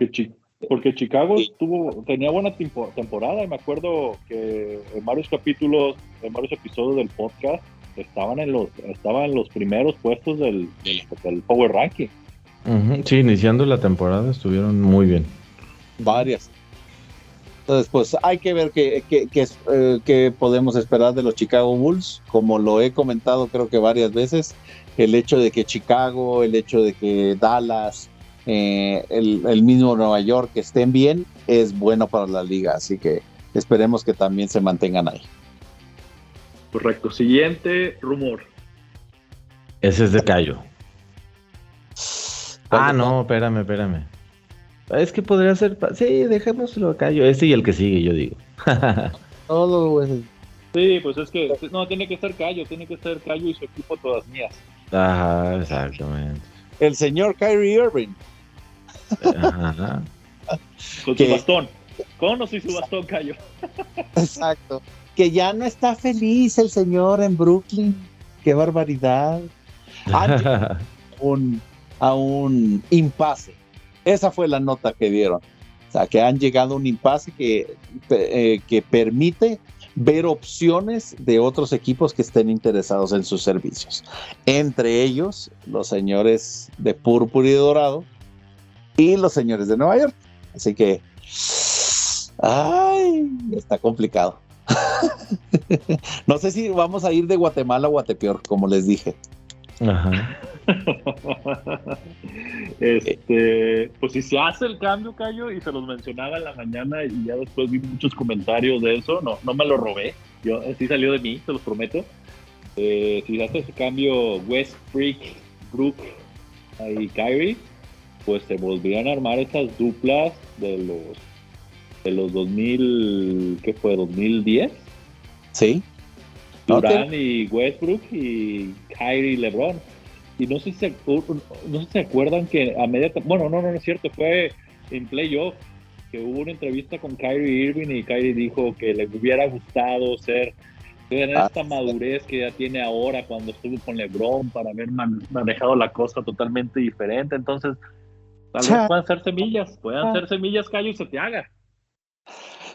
Porque, Chicago tuvo, tenía buena temporada y me acuerdo que en varios capítulos, en varios episodios del podcast estaban en los, estaban en los primeros puestos del, del, Power Ranking. Sí, iniciando la temporada estuvieron muy bien. Varias. Entonces, pues hay que ver qué, eh, podemos esperar de los Chicago Bulls. Como lo he comentado creo que varias veces, el hecho de que Chicago, el hecho de que Dallas, eh, el, mismo Nueva York estén bien, es bueno para la liga. Así que esperemos que también se mantengan ahí. Correcto. Siguiente rumor. Ese es de Cayo. Ah, no, espérame, espérame. Es que podría ser. Sí, dejémoslo acá. Yo, este y el que sigue, yo digo. [LAUGHS] Todo, güey. Sí, pues es que. No, tiene que ser Cayo. Tiene que ser Cayo y su equipo todas mías. Ajá, exactamente. El señor Kyrie Irving. Ajá. Con su bastón. Con y su bastón, Cayo. [LAUGHS] Exacto. Que ya no está feliz el señor en Brooklyn. Qué barbaridad. [LAUGHS] un, a un impasse esa fue la nota que dieron. O sea, que han llegado a un impasse que, eh, que permite ver opciones de otros equipos que estén interesados en sus servicios. Entre ellos, los señores de Púrpura y Dorado y los señores de Nueva York. Así que, ay, está complicado. [LAUGHS] no sé si vamos a ir de Guatemala a Guatepeor, como les dije. Ajá. [LAUGHS] este, pues si se hace el cambio, Cayo, y se los mencionaba en la mañana y ya después vi muchos comentarios de eso, no, no me lo robé, yo sí salió de mí, se los prometo. Eh, si se hace ese cambio West Freak, Brook y Kyrie, pues se volvían a armar esas duplas de los de los 2000, ¿qué fue? 2010. Sí. Durán y Westbrook y Kyrie LeBron y no sé si se, no se acuerdan que a media bueno no no no es cierto fue en playoff que hubo una entrevista con Kyrie Irving y Kyrie dijo que le hubiera gustado ser tener ah, esta madurez que ya tiene ahora cuando estuvo con LeBron para haber manejado la cosa totalmente diferente. Entonces tal vez puedan ser semillas puedan ser semillas y se te haga.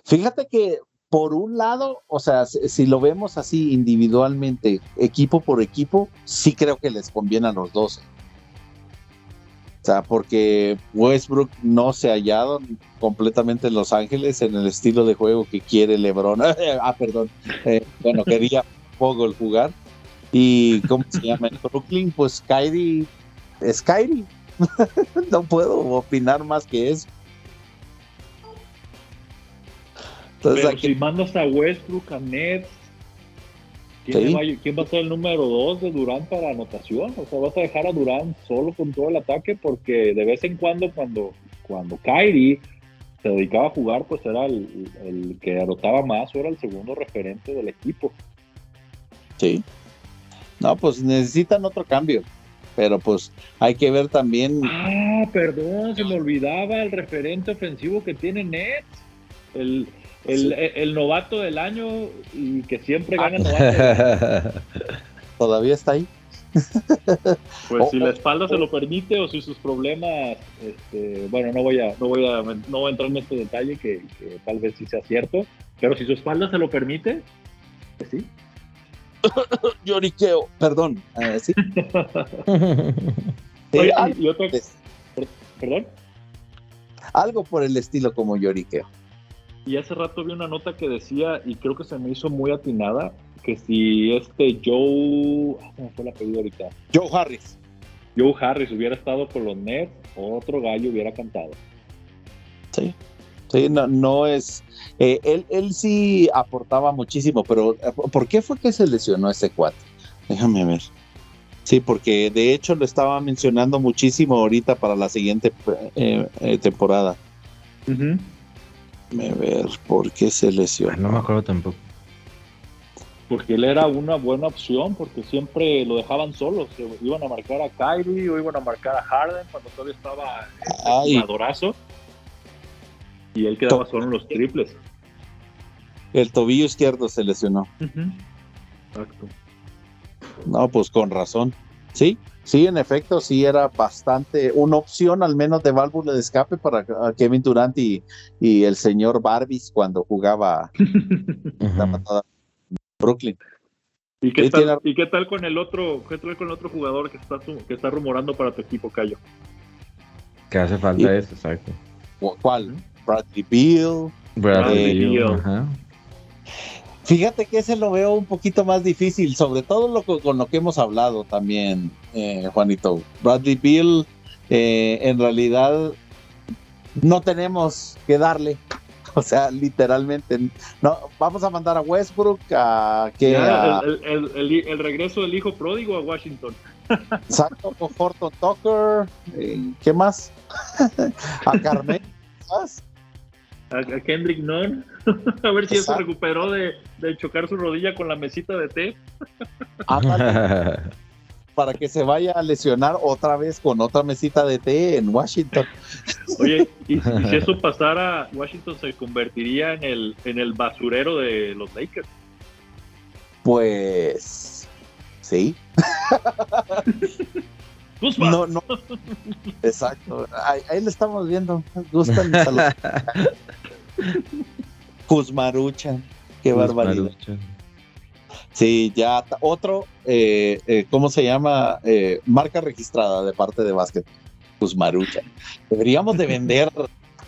Fíjate que por un lado, o sea, si, lo vemos así individualmente, equipo por equipo, sí creo que les conviene a los dos. O sea, porque Westbrook no se ha completamente en Los Ángeles en el estilo de juego que quiere LeBron. [LAUGHS] ah, perdón. Eh, bueno, quería [LAUGHS] el jugar. Y ¿cómo se llama en Brooklyn? Pues Kyrie es Kyrie. [LAUGHS] no puedo opinar más que eso. Pero si mandas a Westbrook, a Nets, ¿quién, va, a ser el número dos de Durán para anotación? O sea, vas a dejar a Durán solo con todo el ataque porque de vez en cuando, cuando, cuando Kyrie se dedicaba a jugar, pues era el, que anotaba más o era el segundo referente del equipo. Sí. No, pues necesitan otro cambio. Pero pues hay que ver también. Ah, perdón, se me olvidaba el referente ofensivo que tiene Nets. El, el, novato del año y que siempre gana novato. [LAUGHS] Todavía está ahí. [LAUGHS] Pues si la espalda se lo permite o si sus problemas, este, bueno, no voy a, no voy a, no voy a entrar en este detalle que, tal vez sí sea cierto, pero si su espalda se lo permite, pues sí. [COUGHS] Lloriqueo, perdón. Eh, sí. [LAUGHS] y, otra, perdón. algo por el estilo como lloriqueo. Y hace rato vi una nota que decía, y creo que se me hizo muy atinada, que si este Joe, ah, ¿cómo fue el apellido ahorita? Joe Harris. Joe Harris hubiera estado con los Nets, otro gallo hubiera cantado. Sí, sí, no, no es. Eh, él, él sí aportaba muchísimo, pero eh, ¿por qué fue que se lesionó ese cuate? Déjame ver. Sí, porque de hecho lo estaba mencionando muchísimo ahorita para la siguiente eh, eh, temporada. Déjame ver por qué se lesionó. No me acuerdo tampoco. Porque él era una buena opción, porque siempre lo dejaban solo. Se iban a marcar a Kyrie o iban a marcar a Harden cuando todavía estaba Ay. el jugadorazo. Y él quedaba solo en los triples. El tobillo izquierdo se lesionó. Exacto. No, pues con razón. Sí, sí, en efecto, sí era bastante una opción al menos de válvula de escape para uh, Kevin Durant y, y el señor Barbies cuando jugaba [LAUGHS] la patada en Brooklyn. ¿Y qué, tal, tiene- ¿Y qué tal con el otro, qué tal con el otro jugador que está, que está rumorando para tu equipo, Cayo? Que hace falta eso, exacto. ¿Cu- ¿Cuál? Bradley Beal. Bradley Eh, Beal, Beal. ajá. Fíjate que ese lo veo un poquito más difícil, sobre todo lo, co- con lo que hemos hablado también, eh, Juanito. Bradley Beal, eh, en realidad, no tenemos que darle. [LAUGHS] O sea, literalmente, no, vamos a mandar a Westbrook a que Ya, a el, el- el- el regreso del hijo pródigo a Washington. [LAUGHS] Exacto, con Horton Tucker, eh, ¿qué más? [LAUGHS] a Carmen, ¿sabes? A, a Kendrick Nunn. [LAUGHS] a ver si ya se Exacto. recuperó de, de chocar su rodilla con la mesita de té. [LAUGHS] Para que se vaya a lesionar otra vez con otra mesita de té en Washington. [LAUGHS] Oye, y, si- y si eso pasara, Washington se convertiría en el, en el basurero de los Lakers. Pues sí, No, no. Exacto, ahí, ahí lo estamos viendo. Gustan salud. Kuzmaruchan, [LAUGHS] qué barbaridad. Sí, ya otro, eh, eh, ¿cómo se llama? Eh, marca registrada de parte de básquet, Kuzmaruchan. Deberíamos de vender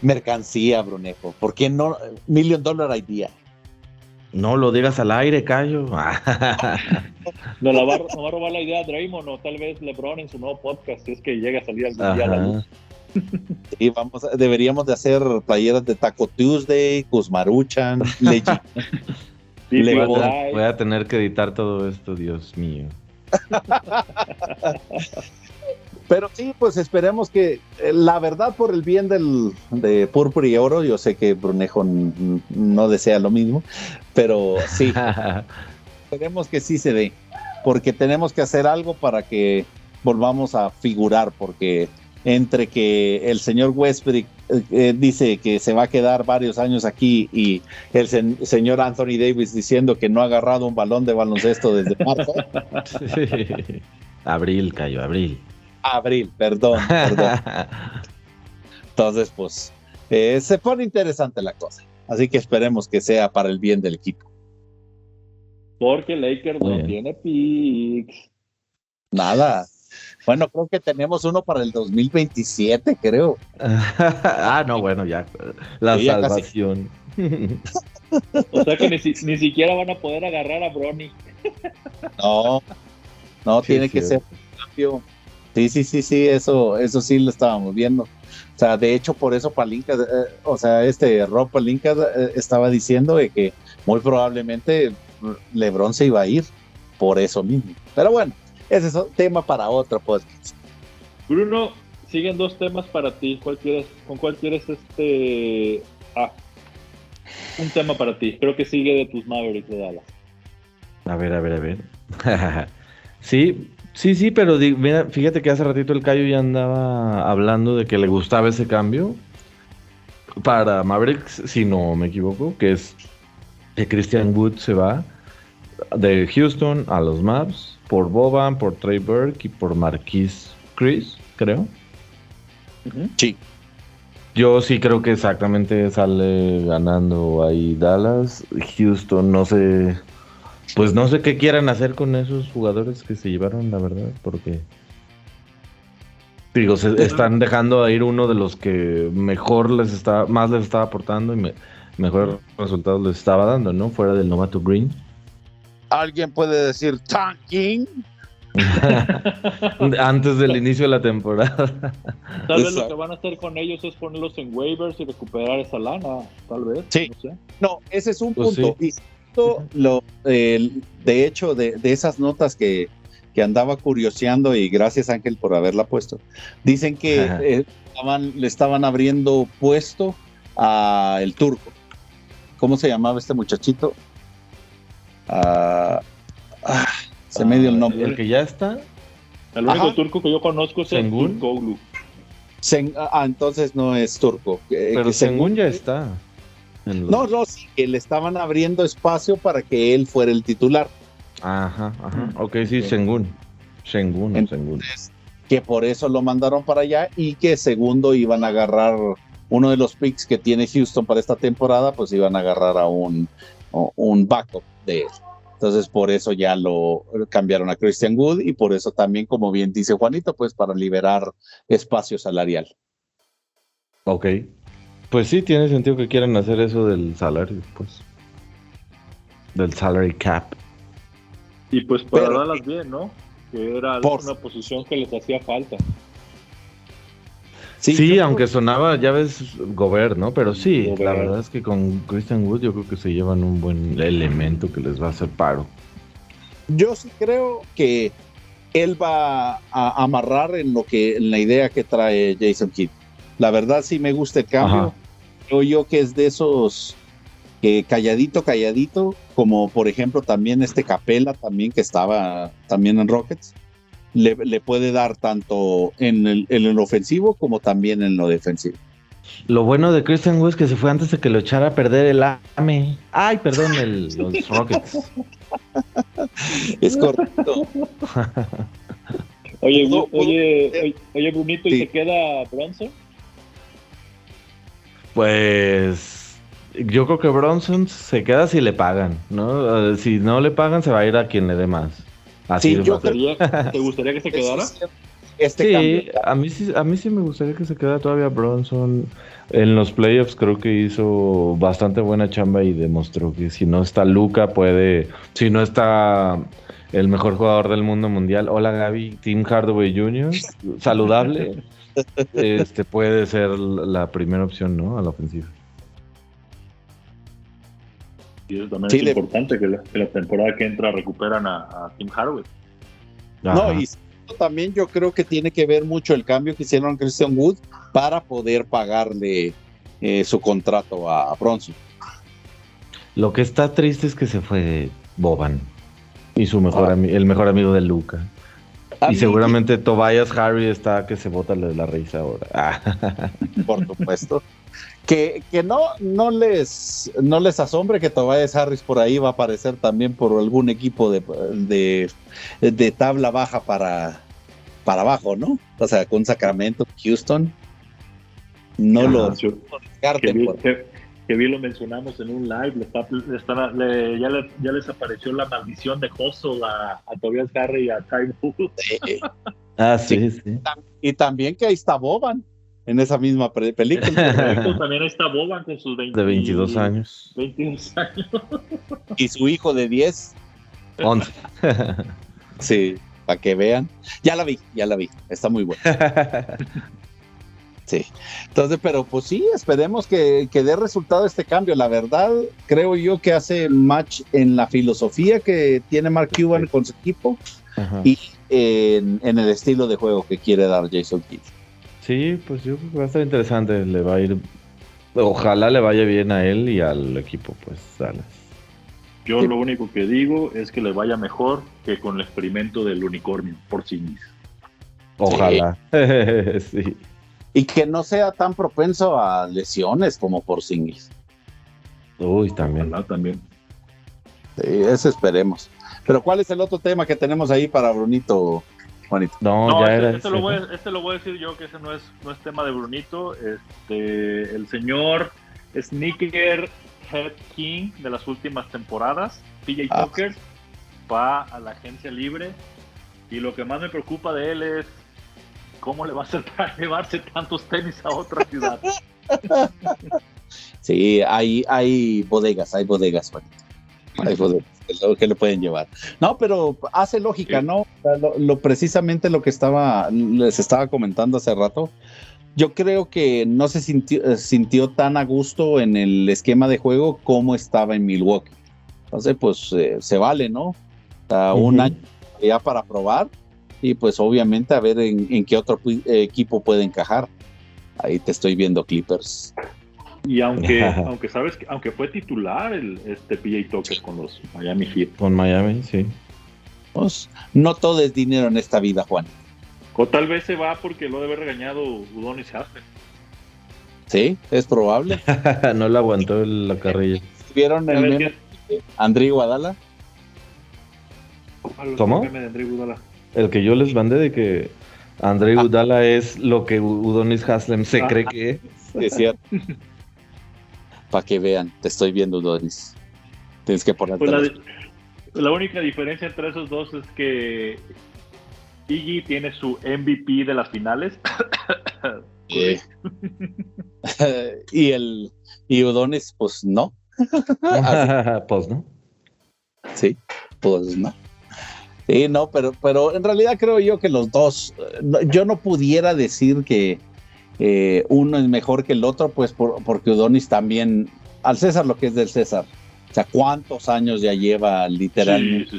mercancía, Brunejo. ¿Por qué no? Million Dollar Idea. No lo digas al aire, Cayo. [LAUGHS] Nos, la va, va a robar la idea Draymond o tal vez LeBron en su nuevo podcast, si es que llega a salir algún día a la luz. [LAUGHS] Sí, vamos, a- deberíamos de hacer playeras de Taco Tuesday, Kuzmaruchan, [LAUGHS] Legit. Sí, Le Voy a, voy a tener que editar todo esto, Dios mío. Pero sí, pues esperemos que eh, la verdad por el bien del, de Púrpura y Oro, yo sé que Brunejo no desea lo mismo, pero sí, [LAUGHS] esperemos que sí se dé, porque tenemos que hacer algo para que volvamos a figurar, porque entre que el señor Westbrook eh, eh, dice que se va a quedar varios años aquí y el sen- señor Anthony Davis diciendo que no ha agarrado un balón de baloncesto desde marzo, [LAUGHS] abril, Cayo, abril. Abril, perdón, perdón. [LAUGHS] Entonces, pues, eh, se pone interesante la cosa. Así que esperemos que sea para el bien del equipo. porque Lakers no tiene picks. Nada. Bueno, creo que tenemos uno para el 2027, creo. [LAUGHS] ah, no, bueno, ya. La Sí, ya casi. salvación. O sea que ni, si- [LAUGHS] ni siquiera van a poder agarrar a Bronny. No, no, Sí, tiene que ser un cambio. Sí, sí, sí, sí, eso, eso sí lo estábamos viendo. O sea, de hecho, por eso Palinka, eh, o sea, este Rob Palinka eh, estaba diciendo de que muy probablemente LeBron se iba a ir por eso mismo. Pero bueno, ese es un tema para otro podcast. Bruno, siguen dos temas para ti. ¿Cuál quieres, ¿Con cuál quieres este? Ah, un tema para ti. Creo que sigue de tus Mavericks de Dallas. A ver, a ver, a ver. [LAUGHS] sí, sí, sí, pero di- mira, fíjate que hace ratito el Cayo ya andaba hablando de que le gustaba ese cambio para Mavericks, si no me equivoco, que es que Christian Wood se va de Houston a los Mavs por Boban, por Trey Burke y por Marquise Chris, creo. Sí. Yo sí creo que exactamente sale ganando ahí Dallas. Houston, no sé. Pues no sé qué quieran hacer con esos jugadores que se llevaron, la verdad, porque. Digo, se están dejando ir uno de los que mejor les está, más les estaba aportando y me, mejores resultados les estaba dando, ¿no? Fuera del novato Green. ¿Alguien puede decir tanking? [LAUGHS] Antes del inicio de la temporada. Tal vez lo que van a hacer con ellos es ponerlos en waivers y recuperar esa lana, tal vez. Sí. No, ese es un pues punto. Lo, de hecho, de, esas notas que, que, andaba curioseando, y gracias Ángel por haberla puesto, dicen que eh, le estaban abriendo puesto a el turco. ¿Cómo se llamaba este muchachito? Ah, ah, se me dio el nombre. El que ya está. El único turco que yo conozco es el Turkoglu. ah, entonces no es turco. Pero Sengun ya está. No, no, sí, que le estaban abriendo espacio para que él fuera el titular. Ajá, ajá. Ok, sí, Sengun. Sengun, entonces, Que por eso lo mandaron para allá y que segundo iban a agarrar uno de los picks que tiene Houston para esta temporada, pues iban a agarrar a un, un backup de él. Entonces por eso ya lo cambiaron a Christian Wood y por eso también, como bien dice Juanito, pues para liberar espacio salarial. Ok. Pues sí, tiene sentido que quieran hacer eso del salario, pues. Del salary cap. Y pues para darlas bien, ¿no? Que era una posición que les hacía falta. Sí, aunque sonaba, ya ves, Gobert, ¿no? Pero sí, la verdad es que con Christian Wood yo creo que se llevan un buen elemento que les va a hacer paro. Yo sí creo que él va a amarrar en lo que en la idea que trae Jason Kidd. La verdad sí me gusta el cambio. Creo yo que es de esos que calladito, calladito, como por ejemplo también este Capela también que estaba también en Rockets le, puede dar tanto en el, en el, ofensivo como también en lo defensivo. Lo bueno de Christian Wood es que se fue antes de que lo echara a perder el AME. Ay, perdón, el, los Rockets. [LAUGHS] es correcto. oye, oye, oye, Brunito, ¿y se queda Bronson? Pues yo creo que Bronson se queda si le pagan, ¿no? Si no le pagan, se va a ir a quien le dé más. Así sí, yo [LAUGHS] ¿Te gustaría que se quedara? Este sí, a mí sí, a mí sí me gustaría que se quedara todavía Bronson. En los playoffs creo que hizo bastante buena chamba y demostró que si no está Luca puede, si no está el mejor jugador del mundo mundial, hola Gaby, Tim Hardaway Jr., saludable, [LAUGHS] este puede ser la primera opción, ¿no? A la ofensiva. Y eso también es importante, que la, temporada que entra recuperan a, Tim Hardaway. No, y también yo creo que tiene que ver mucho el cambio que hicieron a Christian Wood para poder pagarle eh, su contrato a, Bronson. Lo que está triste es que se fue Boban y su mejor ah. el mejor amigo de Luca. Y seguramente Tobias Harry está que se bota la, la risa ahora. [LAUGHS] Por supuesto que, que no, no, les, no les asombre que Tobias Harris por ahí va a aparecer también por algún equipo de, de, tabla baja para, para abajo, ¿no? O sea, con Sacramento, Houston. No lo que, vi, lo mencionamos en un live, le ya, les apareció la maldición de Hustle a, a Tobias Harris y a Time [LAUGHS] ah, sí, sí. Y también que ahí está Boban en esa misma película. [LAUGHS] También está Boban con sus de 22 años. 22 años. Y su hijo de 10. 11. sí, para que vean. Ya la vi, ya la vi. Está muy buena. [LAUGHS] Sí. Entonces, pero pues sí, esperemos que, que, dé resultado este cambio. La verdad, creo yo que hace match en la filosofía que tiene Mark Cuban con su equipo y en, en, el estilo de juego que quiere dar Jason Kidd. Sí, pues yo creo que va a estar interesante. Le va a ir. Ojalá le vaya bien a él y al equipo, pues, sales. Yo lo único que digo es que le vaya mejor que con el experimento del unicornio por sí mismo. Ojalá. Sí. [LAUGHS] Y que no sea tan propenso a lesiones como por sí Uy, también. Ojalá también. Sí, eso esperemos. Pero ¿cuál es el otro tema que tenemos ahí para Brunito, no, ya este, era. Este lo, voy, este lo, voy, a decir yo, que ese no es, no es tema de Brunito. Este, el señor Sneaker Head King de las últimas temporadas, PJ ah. Tucker, va a la agencia libre. Y lo que más me preocupa de él es ¿cómo le va a hacer para [LAUGHS] llevarse tantos tenis a otra ciudad? Sí, hay, hay bodegas, hay bodegas, Juanito. Hay bodegas que le pueden llevar. No, pero hace lógica, ¿no? Lo, precisamente lo que estaba, les estaba comentando hace rato. Yo creo que no se sintió, eh, sintió tan a gusto en el esquema de juego como estaba en Milwaukee. Entonces, pues eh, se vale, ¿no? Un año ya para probar y pues obviamente a ver en, qué otro equipo puede encajar. Ahí te estoy viendo Clippers. Y aunque, [LAUGHS] aunque sabes que, aunque fue titular el este PJ Tucker con los Miami Heat. Con Miami, sí. Pues, no todo es dinero en esta vida, Juan. O tal vez se va porque lo debe regañado Udonis Haslem. Sí, es probable. [LAUGHS] no le aguantó la carrilla. ¿Vieron el meme de André Guadala? ¿Cómo? El que yo les mandé de que André ah. Udala es lo que Udonis Haslem se cree que es. Es cierto. [LAUGHS] Para que vean, te estoy viendo, Udonis. Tienes que poner. Pues la, única diferencia entre esos dos es que Iggy tiene su MVP de las finales. [LAUGHS] y el y Udonis, pues no. [LAUGHS] pues no. Sí, pues no. Sí, no, pero, pero en realidad creo yo que los dos, yo no pudiera decir que eh, uno es mejor que el otro, pues porque Udonis también, al César lo que es del César, o sea, cuántos años ya lleva literalmente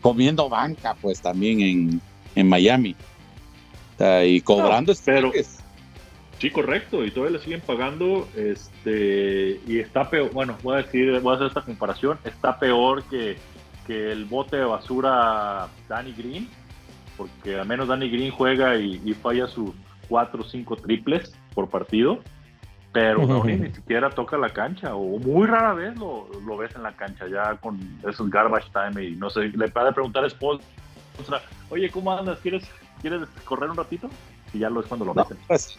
comiendo banca, pues también en, en Miami. y cobrando pero, Sí, correcto, y todavía le siguen pagando, este, y está peor, bueno, voy a decir, voy a hacer esta comparación, está peor que que el bote de basura Danny Green, porque al menos Danny Green juega y, falla sus cuatro o cinco triples por partido, pero ni siquiera toca la cancha, o muy rara vez lo, ves en la cancha, ya con esos garbage time y no sé, le puede preguntar a Spolstra, oye, ¿cómo andas? ¿Quieres, ¿Quieres correr un ratito? Y ya lo es cuando lo no, pues,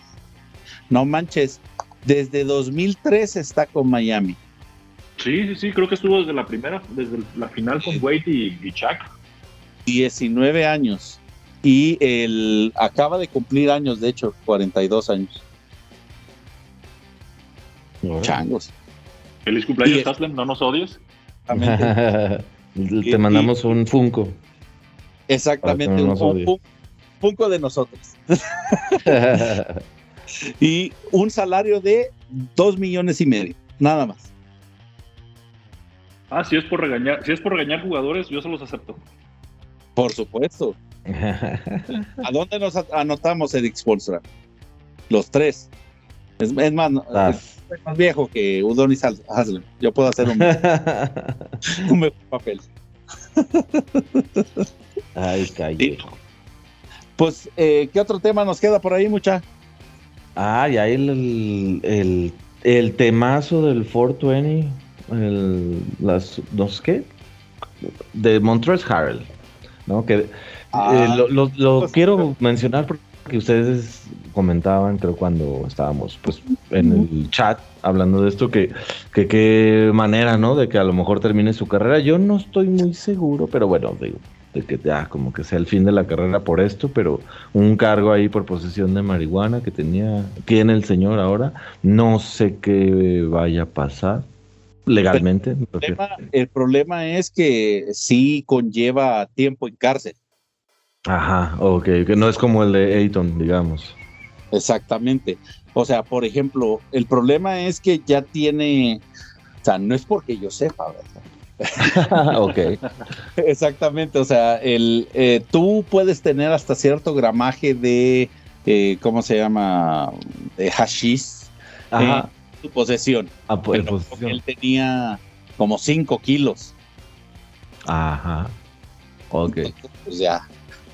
no manches, desde 2003 está con Miami. Sí, sí, sí, creo que estuvo desde la primera, desde la final con Wade y, y Chuck. 19 años. Y él acaba de cumplir años, de hecho, 42 años. Changos. Feliz cumpleaños, Haslem, no nos odies. [LAUGHS] [LAUGHS] Te mandamos un Funko. Exactamente, un Funko de nosotros. [LAUGHS] y un salario de 2 millones y medio, nada más. Ah, si es por regañar, si es por regañar jugadores, yo se los acepto. Por supuesto. [LAUGHS] ¿A dónde nos anotamos, Eric Spolstra? Los tres. Es, más, ah. es más viejo que Udonis Haslem. Yo puedo hacer un, [LAUGHS] un mejor papel. Ay, calle. Pues, eh, ¿qué otro tema nos queda por ahí, mucha? Ah, y ahí el, el, el temazo del 420 el, las dos qué de Montrezl Harrell, ¿no? Que ah, eh, lo, pues, quiero mencionar porque ustedes comentaban, creo cuando estábamos pues en el chat hablando de esto que que qué manera, ¿no? De que a lo mejor termine su carrera. Yo no estoy muy seguro, pero bueno, digo de que ya como que sea el fin de la carrera por esto, pero un cargo ahí por posesión de marihuana que tenía, tiene el señor ahora, no sé qué vaya a pasar legalmente. El problema, es que sí conlleva tiempo en cárcel. Ajá, ok, que no es como el de Ayton, digamos. Exactamente. O sea, por ejemplo, el problema es que ya tiene, o sea, no es porque yo sepa, ¿verdad? [LAUGHS] ok. [LAUGHS] Exactamente, o sea, el, eh, tú puedes tener hasta cierto gramaje de, eh, ¿cómo se llama? De hashish. Ajá posesión. Ah, pues, posesión. Él tenía como 5 kilos. Ajá. Ok. pues ya,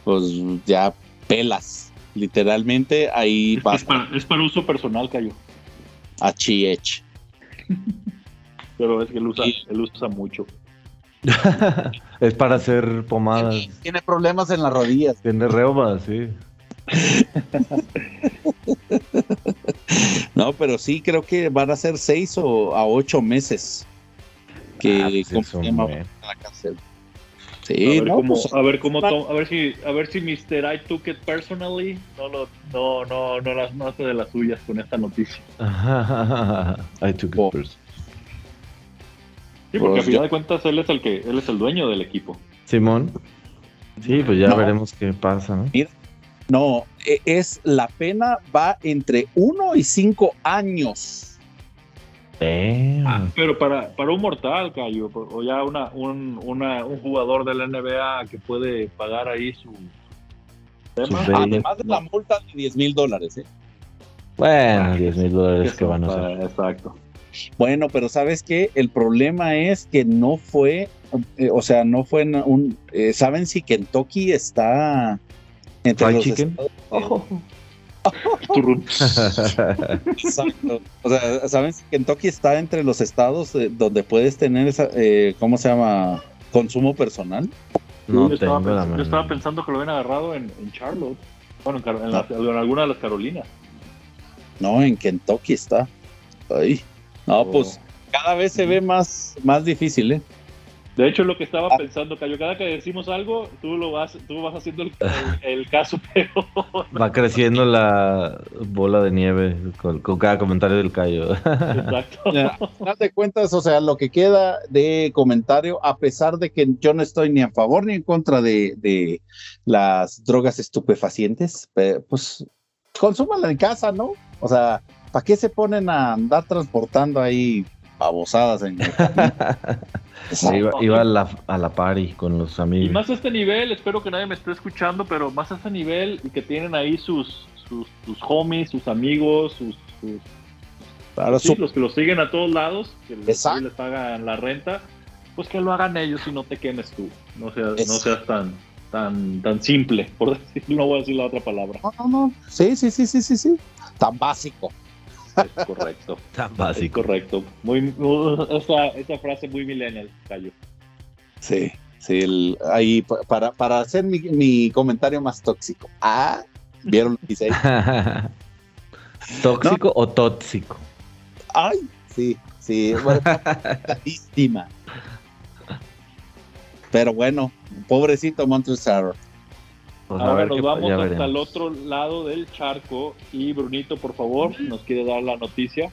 pues ya pelas. Literalmente ahí es, es, para, es para, uso personal, Cayo. HH. [LAUGHS] Pero es que él usa, él usa mucho. [LAUGHS] es para hacer pomadas. Tiene problemas en las rodillas. Tiene reumas, sí. [LAUGHS] [LAUGHS] no, pero sí creo que van a ser seis o a ocho meses que ah, pues la cárcel. Sí, a ver no, cómo, pues, a ver cómo to- a ver si a ver si Mr. I took it personally no lo no no no las no hace de las suyas con esta noticia. I took it Oh. first. Sí, porque Pues al final yo- de cuentas él es el que él es el dueño del equipo. Simón. Sí, pues ya No. veremos qué pasa, ¿no? No, e- es la pena va entre uno y cinco años. Ah, pero para, para un mortal, Cayo, o ya una, un, una, un jugador de la NBA que puede pagar ahí su tema. Además de la multa de 10 mil dólares. ¿eh? Bueno, 10 mil dólares que van a hacer. Exacto. Bueno, pero ¿sabes qué? El problema es que no fue, eh, o sea, no fue en un... eh, ¿Saben si Kentucky está entre Fried los chicken? estados- Oh. [LAUGHS] Exacto. O sea, ¿saben si Kentucky está entre los estados eh, donde puedes tener esa, eh, ¿cómo se llama? Consumo personal. No yo, estaba pensando, yo estaba pensando que lo habían agarrado en, en Charlotte. Bueno, en, en la- en alguna de las Carolinas. No, en Kentucky está. Ay. No, Oh. pues cada vez se ve más, más difícil, ¿eh? De hecho, lo que estaba Ah. pensando, Cayo. Cada que decimos algo, tú lo vas, tú vas haciendo el, [LAUGHS] el- el caso peor. Va creciendo la bola de nieve con, con cada comentario del callo. Exacto. [LAUGHS] Ya, al final de cuentas, o sea, lo que queda de comentario, a pesar de que yo no estoy ni a favor ni en contra de, de las drogas estupefacientes, pe- pues consúmala en casa, ¿no? O sea, ¿para qué se ponen a andar transportando ahí babosadas en el [LAUGHS] iba iba a, la, a la party con los Y amigos. más a este nivel, espero que nadie me esté escuchando, pero más a este nivel y que tienen ahí sus, sus, sus homies, sus amigos, sus, sus- Claro, sí, su- los que los siguen a todos lados, que les, pagan la renta, pues que lo hagan ellos y no te quemes tú. No seas, no seas tan, tan, tan simple, por [LAUGHS] decir, no voy a decir la otra palabra. No, no, no. Sí, sí, sí, sí, sí, sí. Tan básico. Es correcto. [LAUGHS] Tan Es básico. correcto. Muy, muy- esa, esa frase muy millennial, Cayo. Sí, sí, el- ahí pa- para, para hacer mi, mi comentario más tóxico. Ah, ¿vieron lo que hice ahí? [LAUGHS] ¿Tóxico o tóxico? Ay, sí, sí, bueno. [LAUGHS] Pero bueno, pobrecito Montresor. Pues a Ahora ver nos qué- vamos ya hasta veremos. el otro lado del charco y Brunito, por favor, nos quiere dar la noticia.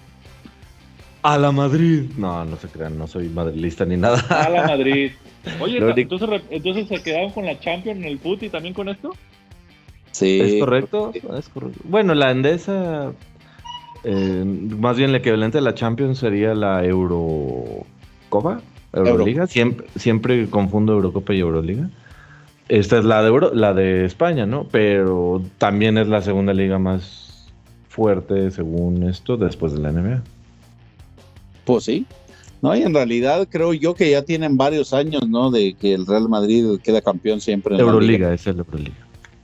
A la Madrid. No, no se crean, no soy madrilista ni nada. A la Madrid. [LAUGHS] Oye, entonces, entonces se quedaron con la Champions en el fut y también con esto. Sí. ¿Es correcto? Es correcto. Bueno, la Endesa, eh, más bien la equivalente a la Champions sería la Eurocopa, Euroliga. Siempre, siempre confundo Eurocopa y Euroliga. Esta es la de, Euro- la de España, ¿no? Pero también es la segunda liga más fuerte, según esto, después de la NBA. Pues sí. No, y en realidad creo yo que ya tienen varios años, ¿no? De que el Real Madrid queda campeón siempre en la Euroliga, liga. esa es la Euroliga.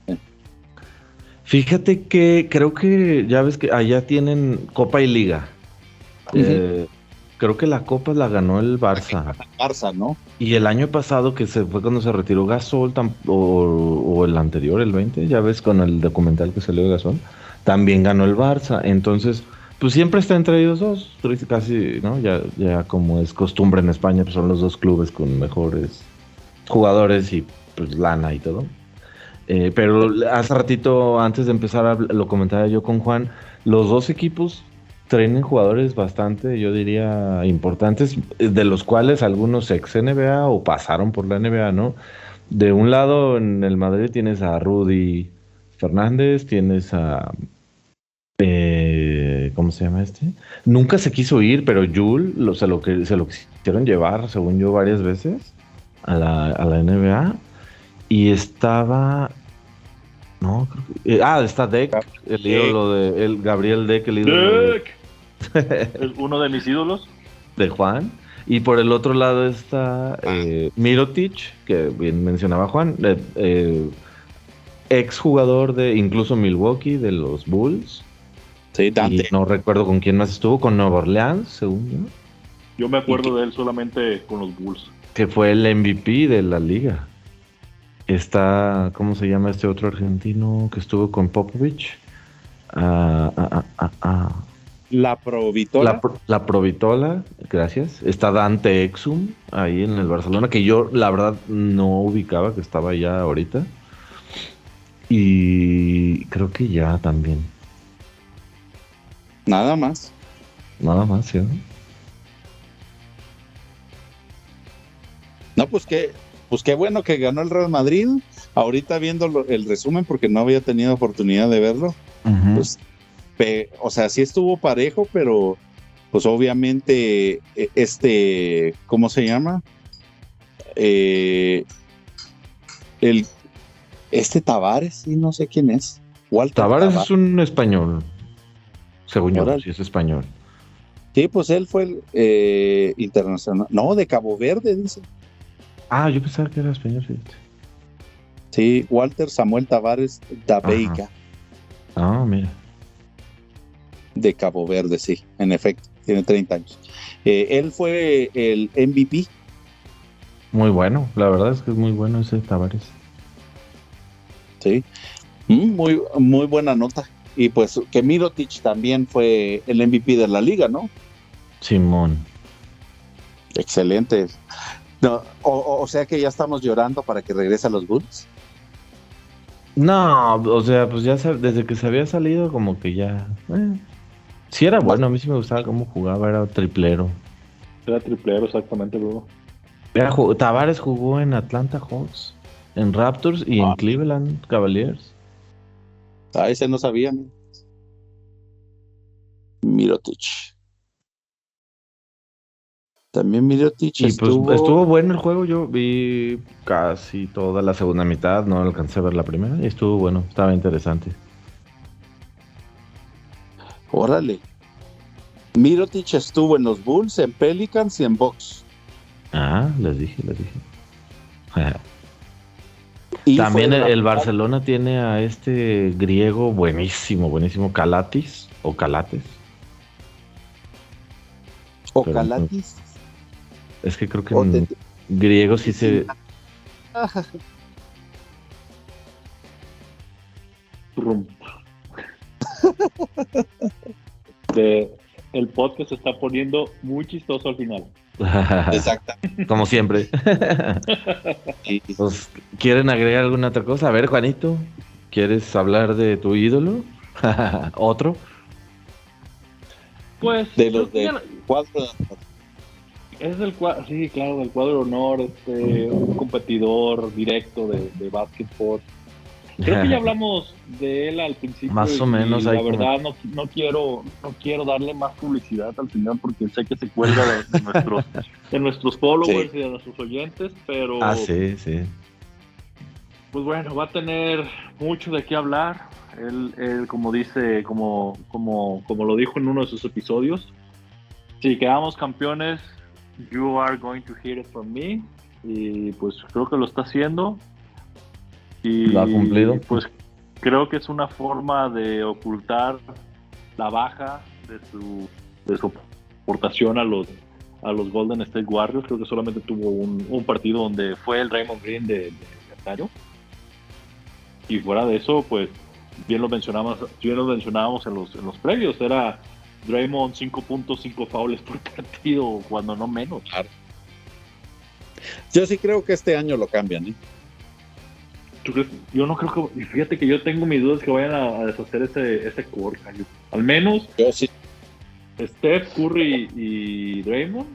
Sí. Fíjate que creo que ya ves que allá tienen Copa y Liga. Eh, creo que la Copa la ganó el Barça. Barça, ¿no? Y el año pasado, que se fue cuando se retiró Gasol, o, o el anterior, el 20, ya ves con el documental que salió de Gasol, también ganó el Barça. Entonces, pues siempre está entre ellos dos, casi, ¿no? Ya, ya como es costumbre en España, pues son los dos clubes con mejores jugadores y pues lana y todo. Eh, pero hace ratito, antes de empezar, lo comentaba yo con Juan, los dos equipos traen jugadores bastante, yo diría, importantes, de los cuales algunos ex NBA o pasaron por la NBA, ¿no? De un lado, en el Madrid tienes a Rudy Fernández, tienes a... eh, ¿Cómo se llama este? Nunca se quiso ir, pero Jul lo, se, lo se lo quisieron llevar, según yo, varias veces a la, a la NBA. Y estaba... No, creo que... eh, ah, está Deck, el Deck. ídolo de... El Gabriel Deck, el ídolo de, Dick. Es [LAUGHS] uno de mis ídolos. de Juan. Y por el otro lado está eh, Mirotic, que bien mencionaba Juan, eh, eh, ex jugador de incluso Milwaukee, de los Bulls. Sí, Y Dante. no recuerdo con quién más estuvo, con Nueva Orleans, según yo, Yo me acuerdo de él solamente con los Bulls. que fue el MVP de la liga. Está, ¿cómo se llama este otro argentino que estuvo con Popovich? Ah, ah, ah. La Provitola. La, la Provitola, gracias. Está Dante Exum ahí en el Barcelona, que yo la verdad no ubicaba que estaba ya ahorita. Y creo que ya también. Nada más. Nada más, ¿sí? No, pues qué, pues qué bueno que ganó el Real Madrid. Ahorita viendo el resumen, porque no había tenido oportunidad de verlo, pues o sea, sí estuvo parejo, pero pues obviamente e, este, ¿cómo se llama? Eh, el, este Tavares, sí, no sé quién es. Walter Tavares, es un español, según yo, sí es español. Sí, pues él fue el eh, internacional. No, de Cabo Verde, dice. Ah, yo pensaba que era español, sí. Sí, Walter Samuel Tavares da Veiga. Ah, mira de Cabo Verde, sí, en efecto, tiene 30 años. Eh, él fue el MVP. Muy bueno, la verdad es que es muy bueno ese Tavares. Sí, mm, muy, muy buena nota. Y pues que Mirotic también fue el MVP de la liga, ¿no? Simón. Excelente. No, o, sea que ya estamos llorando para que regrese a los Bulls. No, o sea, pues ya desde que se había salido, como que ya. Eh, Sí, era bueno, a mí sí me gustaba cómo jugaba, era triplero. Era triplero, exactamente, luego. Tavares jugó en Atlanta Hawks, en Raptors y en ah. Cleveland Cavaliers. Ah, ese no sabía. Mirotic. También Mirotic y pues, estuvo... estuvo bueno el juego. Yo vi casi toda la segunda mitad, no alcancé a ver la primera y estuvo bueno, estaba interesante. Órale. Mirotic estuvo en los Bulls, en Pelicans y en Box. Ah, les dije, les dije. [LAUGHS] También el, Barcelona tiene a este griego buenísimo, buenísimo, Calatis o Calates. O Calatis. Es que creo que en griego sí se. el podcast se está poniendo muy chistoso al final. Exacto. [LAUGHS] Como siempre. [LAUGHS] Pues, ¿Quieren agregar alguna otra cosa? A ver, Juanito, ¿quieres hablar de tu ídolo? [LAUGHS] ¿Otro? Pues. De los de cuadro Es del cuadro, sí, claro, del cuadro honor, este, un competidor directo de, de básquetbol Creo que ya [LAUGHS] hablamos de él al principio. Más o menos. la verdad no, no, quiero no quiero darle más publicidad al final porque sé que se cuelga de, nuestros de nuestros followers y de nuestros oyentes, pero. Ah, sí, sí. Pues bueno, va a tener mucho de qué hablar. Él, él como dice, como, como, como lo dijo en uno de sus episodios, si quedamos campeones, you are going to hear it from me. Y pues creo que lo está haciendo y lo ha cumplido. Pues creo que es una forma de ocultar la baja de su, de su aportación a los, a los Golden State Warriors. Creo que solamente tuvo un, partido donde fue el Raymond Green de, de Y fuera de eso, pues bien lo mencionamos, bien lo mencionábamos en los, en los previos, era Draymond 5.5 faules por partido, cuando no menos. Yo sí creo que este año lo cambian, ¿eh? Yo no creo que. Fíjate que yo tengo mis dudas que vayan a, deshacer ese, ese core. Al menos. Yo sí. Steph, Curry y Draymond.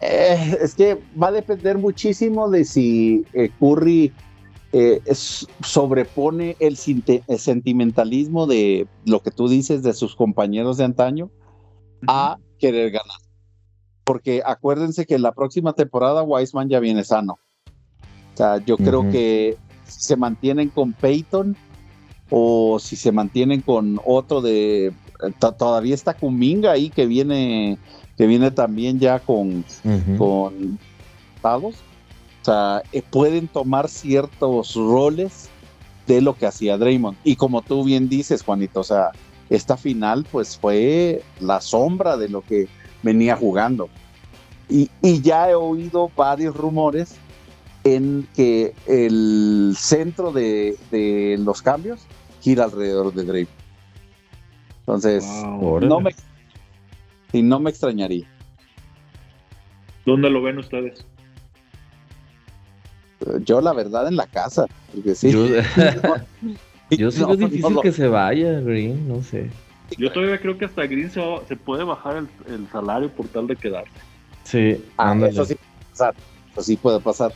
Eh, es que va a depender muchísimo de si eh, Curry eh, sobrepone el, sentimentalismo de lo que tú dices de sus compañeros de antaño a querer ganar. Porque acuérdense que en la próxima temporada Wiseman ya viene sano. O sea, yo creo que si se mantienen con Peyton o si se mantienen con otro de todavía está Kuminga ahí que viene que viene también ya con con O sea, eh, pueden tomar ciertos roles de lo que hacía Draymond. Y como tú bien dices, Juanito, o sea, esta final pues fue la sombra de lo que venía jugando. Y, y ya he oído varios rumores en que el centro de, los cambios gira alrededor de Drake. Entonces, Wow. no me, y no me extrañaría. ¿Dónde lo ven ustedes? Yo, la verdad, en la casa. Porque sí. Yo, [LAUGHS] [LAUGHS] yo sí No, veo difícil no lo- que se vaya, Green, no sé. Yo todavía creo que hasta Green se, va- se puede bajar el, el salario por tal de quedarse. Sí, Ah, eso sí puede pasar. Eso sí puede pasar.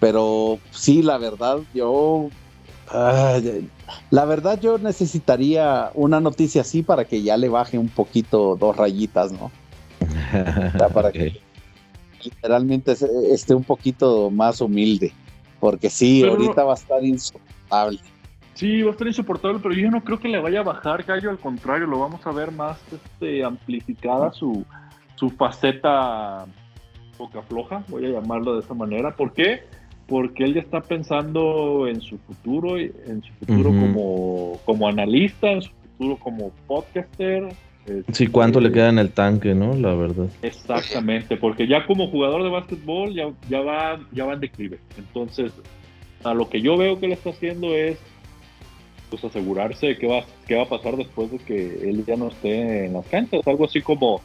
Pero sí, la verdad, yo. ay, la verdad, yo necesitaría una noticia así para que ya le baje un poquito dos rayitas, ¿no? [LAUGHS] Ya para que literalmente esté un poquito más humilde. Porque sí, Pero- ahorita va a estar insoportable. Sí, va a estar insoportable, pero yo no creo que le vaya a bajar, Gallo. Al contrario, lo vamos a ver más este, amplificada su, su faceta boca floja, voy a llamarlo de esa manera. ¿Por qué? Porque él ya está pensando en su futuro, y- en su futuro como, como analista, en su futuro como podcaster. Sí, ¿cuánto le queda en el tanque, no? La verdad. Exactamente, porque ya como jugador de básquetbol ya, ya, va, ya va en declive. Entonces, a lo que yo veo que le está haciendo es pues asegurarse de qué va, qué va a pasar después de que él ya no esté en las canchas. Algo así como,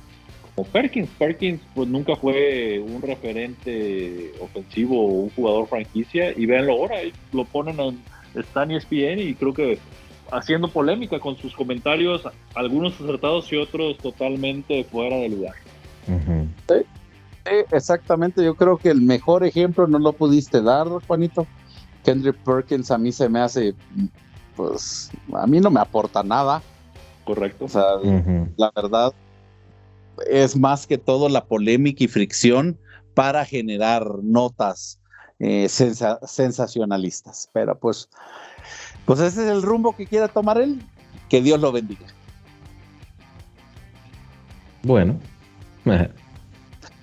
como Perkins. Perkins pues nunca fue un referente ofensivo o un jugador franquicia y véanlo ahora, lo ponen en está en ESPN y creo que haciendo polémica con sus comentarios, algunos acertados y otros totalmente fuera de lugar. Sí, exactamente, yo creo que el mejor ejemplo no lo pudiste dar, Juanito. Kendrick Perkins a mí se me hace, pues, a mí no me aporta nada. Correcto. O sea, la verdad es más que todo la polémica y fricción para generar notas eh, sensa- sensacionalistas. Pero pues, pues ese es el rumbo que quiera tomar él. Que Dios lo bendiga. Bueno. [LAUGHS]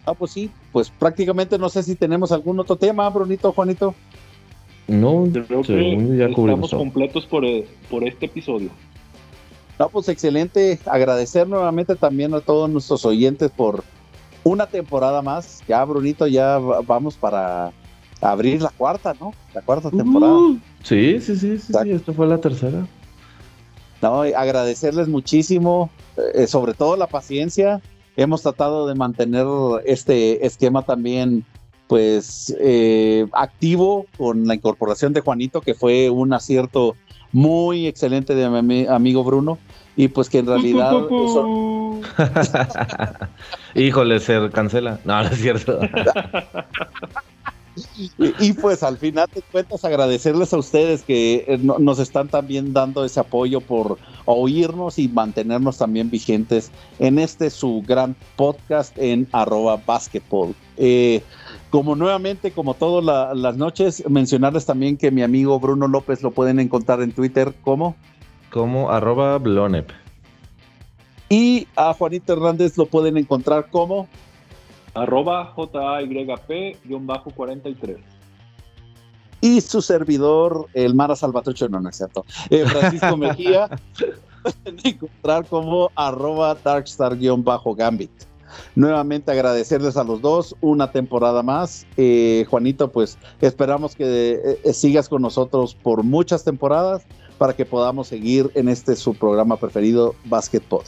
Ah, pues sí, pues prácticamente no sé si tenemos algún otro tema, Brunito, Juanito. No, Creo que ya cubrimos estamos todo. completos por, eh, por este episodio. No, pues excelente. Agradecer nuevamente también a todos nuestros oyentes por una temporada más. Ya, Brunito, ya va- vamos para abrir la cuarta, ¿no? La cuarta temporada. Uh, sí, sí, sí, sí, sí, esta fue la tercera. No, agradecerles muchísimo, eh, sobre todo la paciencia. Hemos tratado de mantener este esquema también, pues, eh, activo con la incorporación de Juanito, que fue un acierto muy excelente de mi ami- amigo Bruno. Y pues que en realidad... eso- [LAUGHS] Híjole, se cancela. No, no es cierto. [LAUGHS] Y, y, pues al final de cuentas agradecerles a ustedes que eh, no- nos están también dando ese apoyo por oírnos y mantenernos también vigentes en este su gran podcast en arroba basketball. Eh, como nuevamente, como todas la- las noches, mencionarles también que mi amigo Bruno López lo pueden encontrar en Twitter como Como arroba blonep. y a Juanito Hernández lo pueden encontrar como Arroba JAYP-43. y su servidor, el Mara Salvatrucho, no, no es cierto, eh, Francisco Mejía, [LAUGHS] [LAUGHS] encontrar como arroba darkstar-gambit. Nuevamente agradecerles a los dos una temporada más. Eh, Juanito, pues esperamos que eh, sigas con nosotros por muchas temporadas para que podamos seguir en este su programa preferido, Basketball.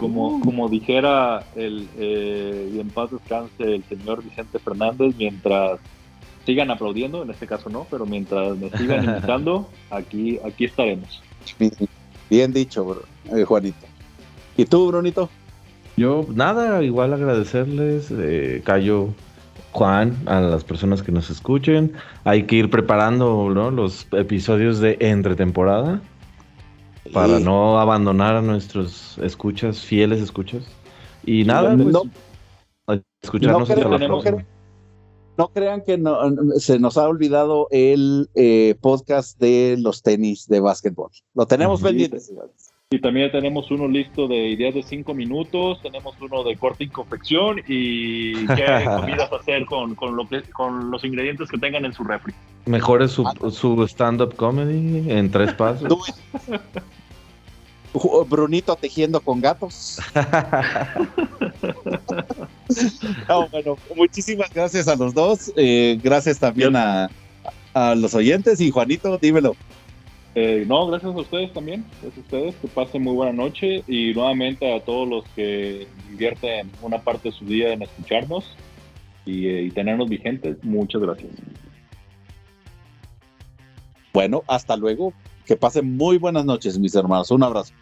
Como, como dijera el, eh, y en paz descanse el señor Vicente Fernández, mientras sigan aplaudiendo, en este caso no, pero mientras me sigan [LAUGHS] invitando, aquí, aquí estaremos. Bien dicho, bro, eh, Juanito. ¿Y tú, Brunito? Yo, nada, igual agradecerles, eh, Cayo, Juan, a las personas que nos escuchen. Hay que ir preparando ¿no? los episodios de entretemporada para Y- no abandonar a nuestros escuchas, fieles escuchas. Y nada, no- pues, no- escucharnos no hasta la próxima. No crean que no- se nos ha olvidado el eh, podcast de los tenis de básquetbol. Lo tenemos pendiente. Y también tenemos uno listo de ideas de cinco minutos, tenemos uno de corte y confección [LAUGHS] y qué comidas hacer con, con, lo que, con los ingredientes que tengan en su refri. Mejore su, su stand-up comedy en tres pasos. Ju- Brunito tejiendo con gatos. [LAUGHS] No, bueno, muchísimas gracias a los dos. eh, gracias también a, a los oyentes. Y Juanito, dímelo. Eh, no, gracias a ustedes también, gracias a ustedes, que pasen muy buena noche y nuevamente a todos los que invierten una parte de su día en escucharnos y, eh, y tenernos vigentes, muchas gracias. Bueno, hasta luego. Que pasen muy buenas noches, mis hermanos. Un abrazo.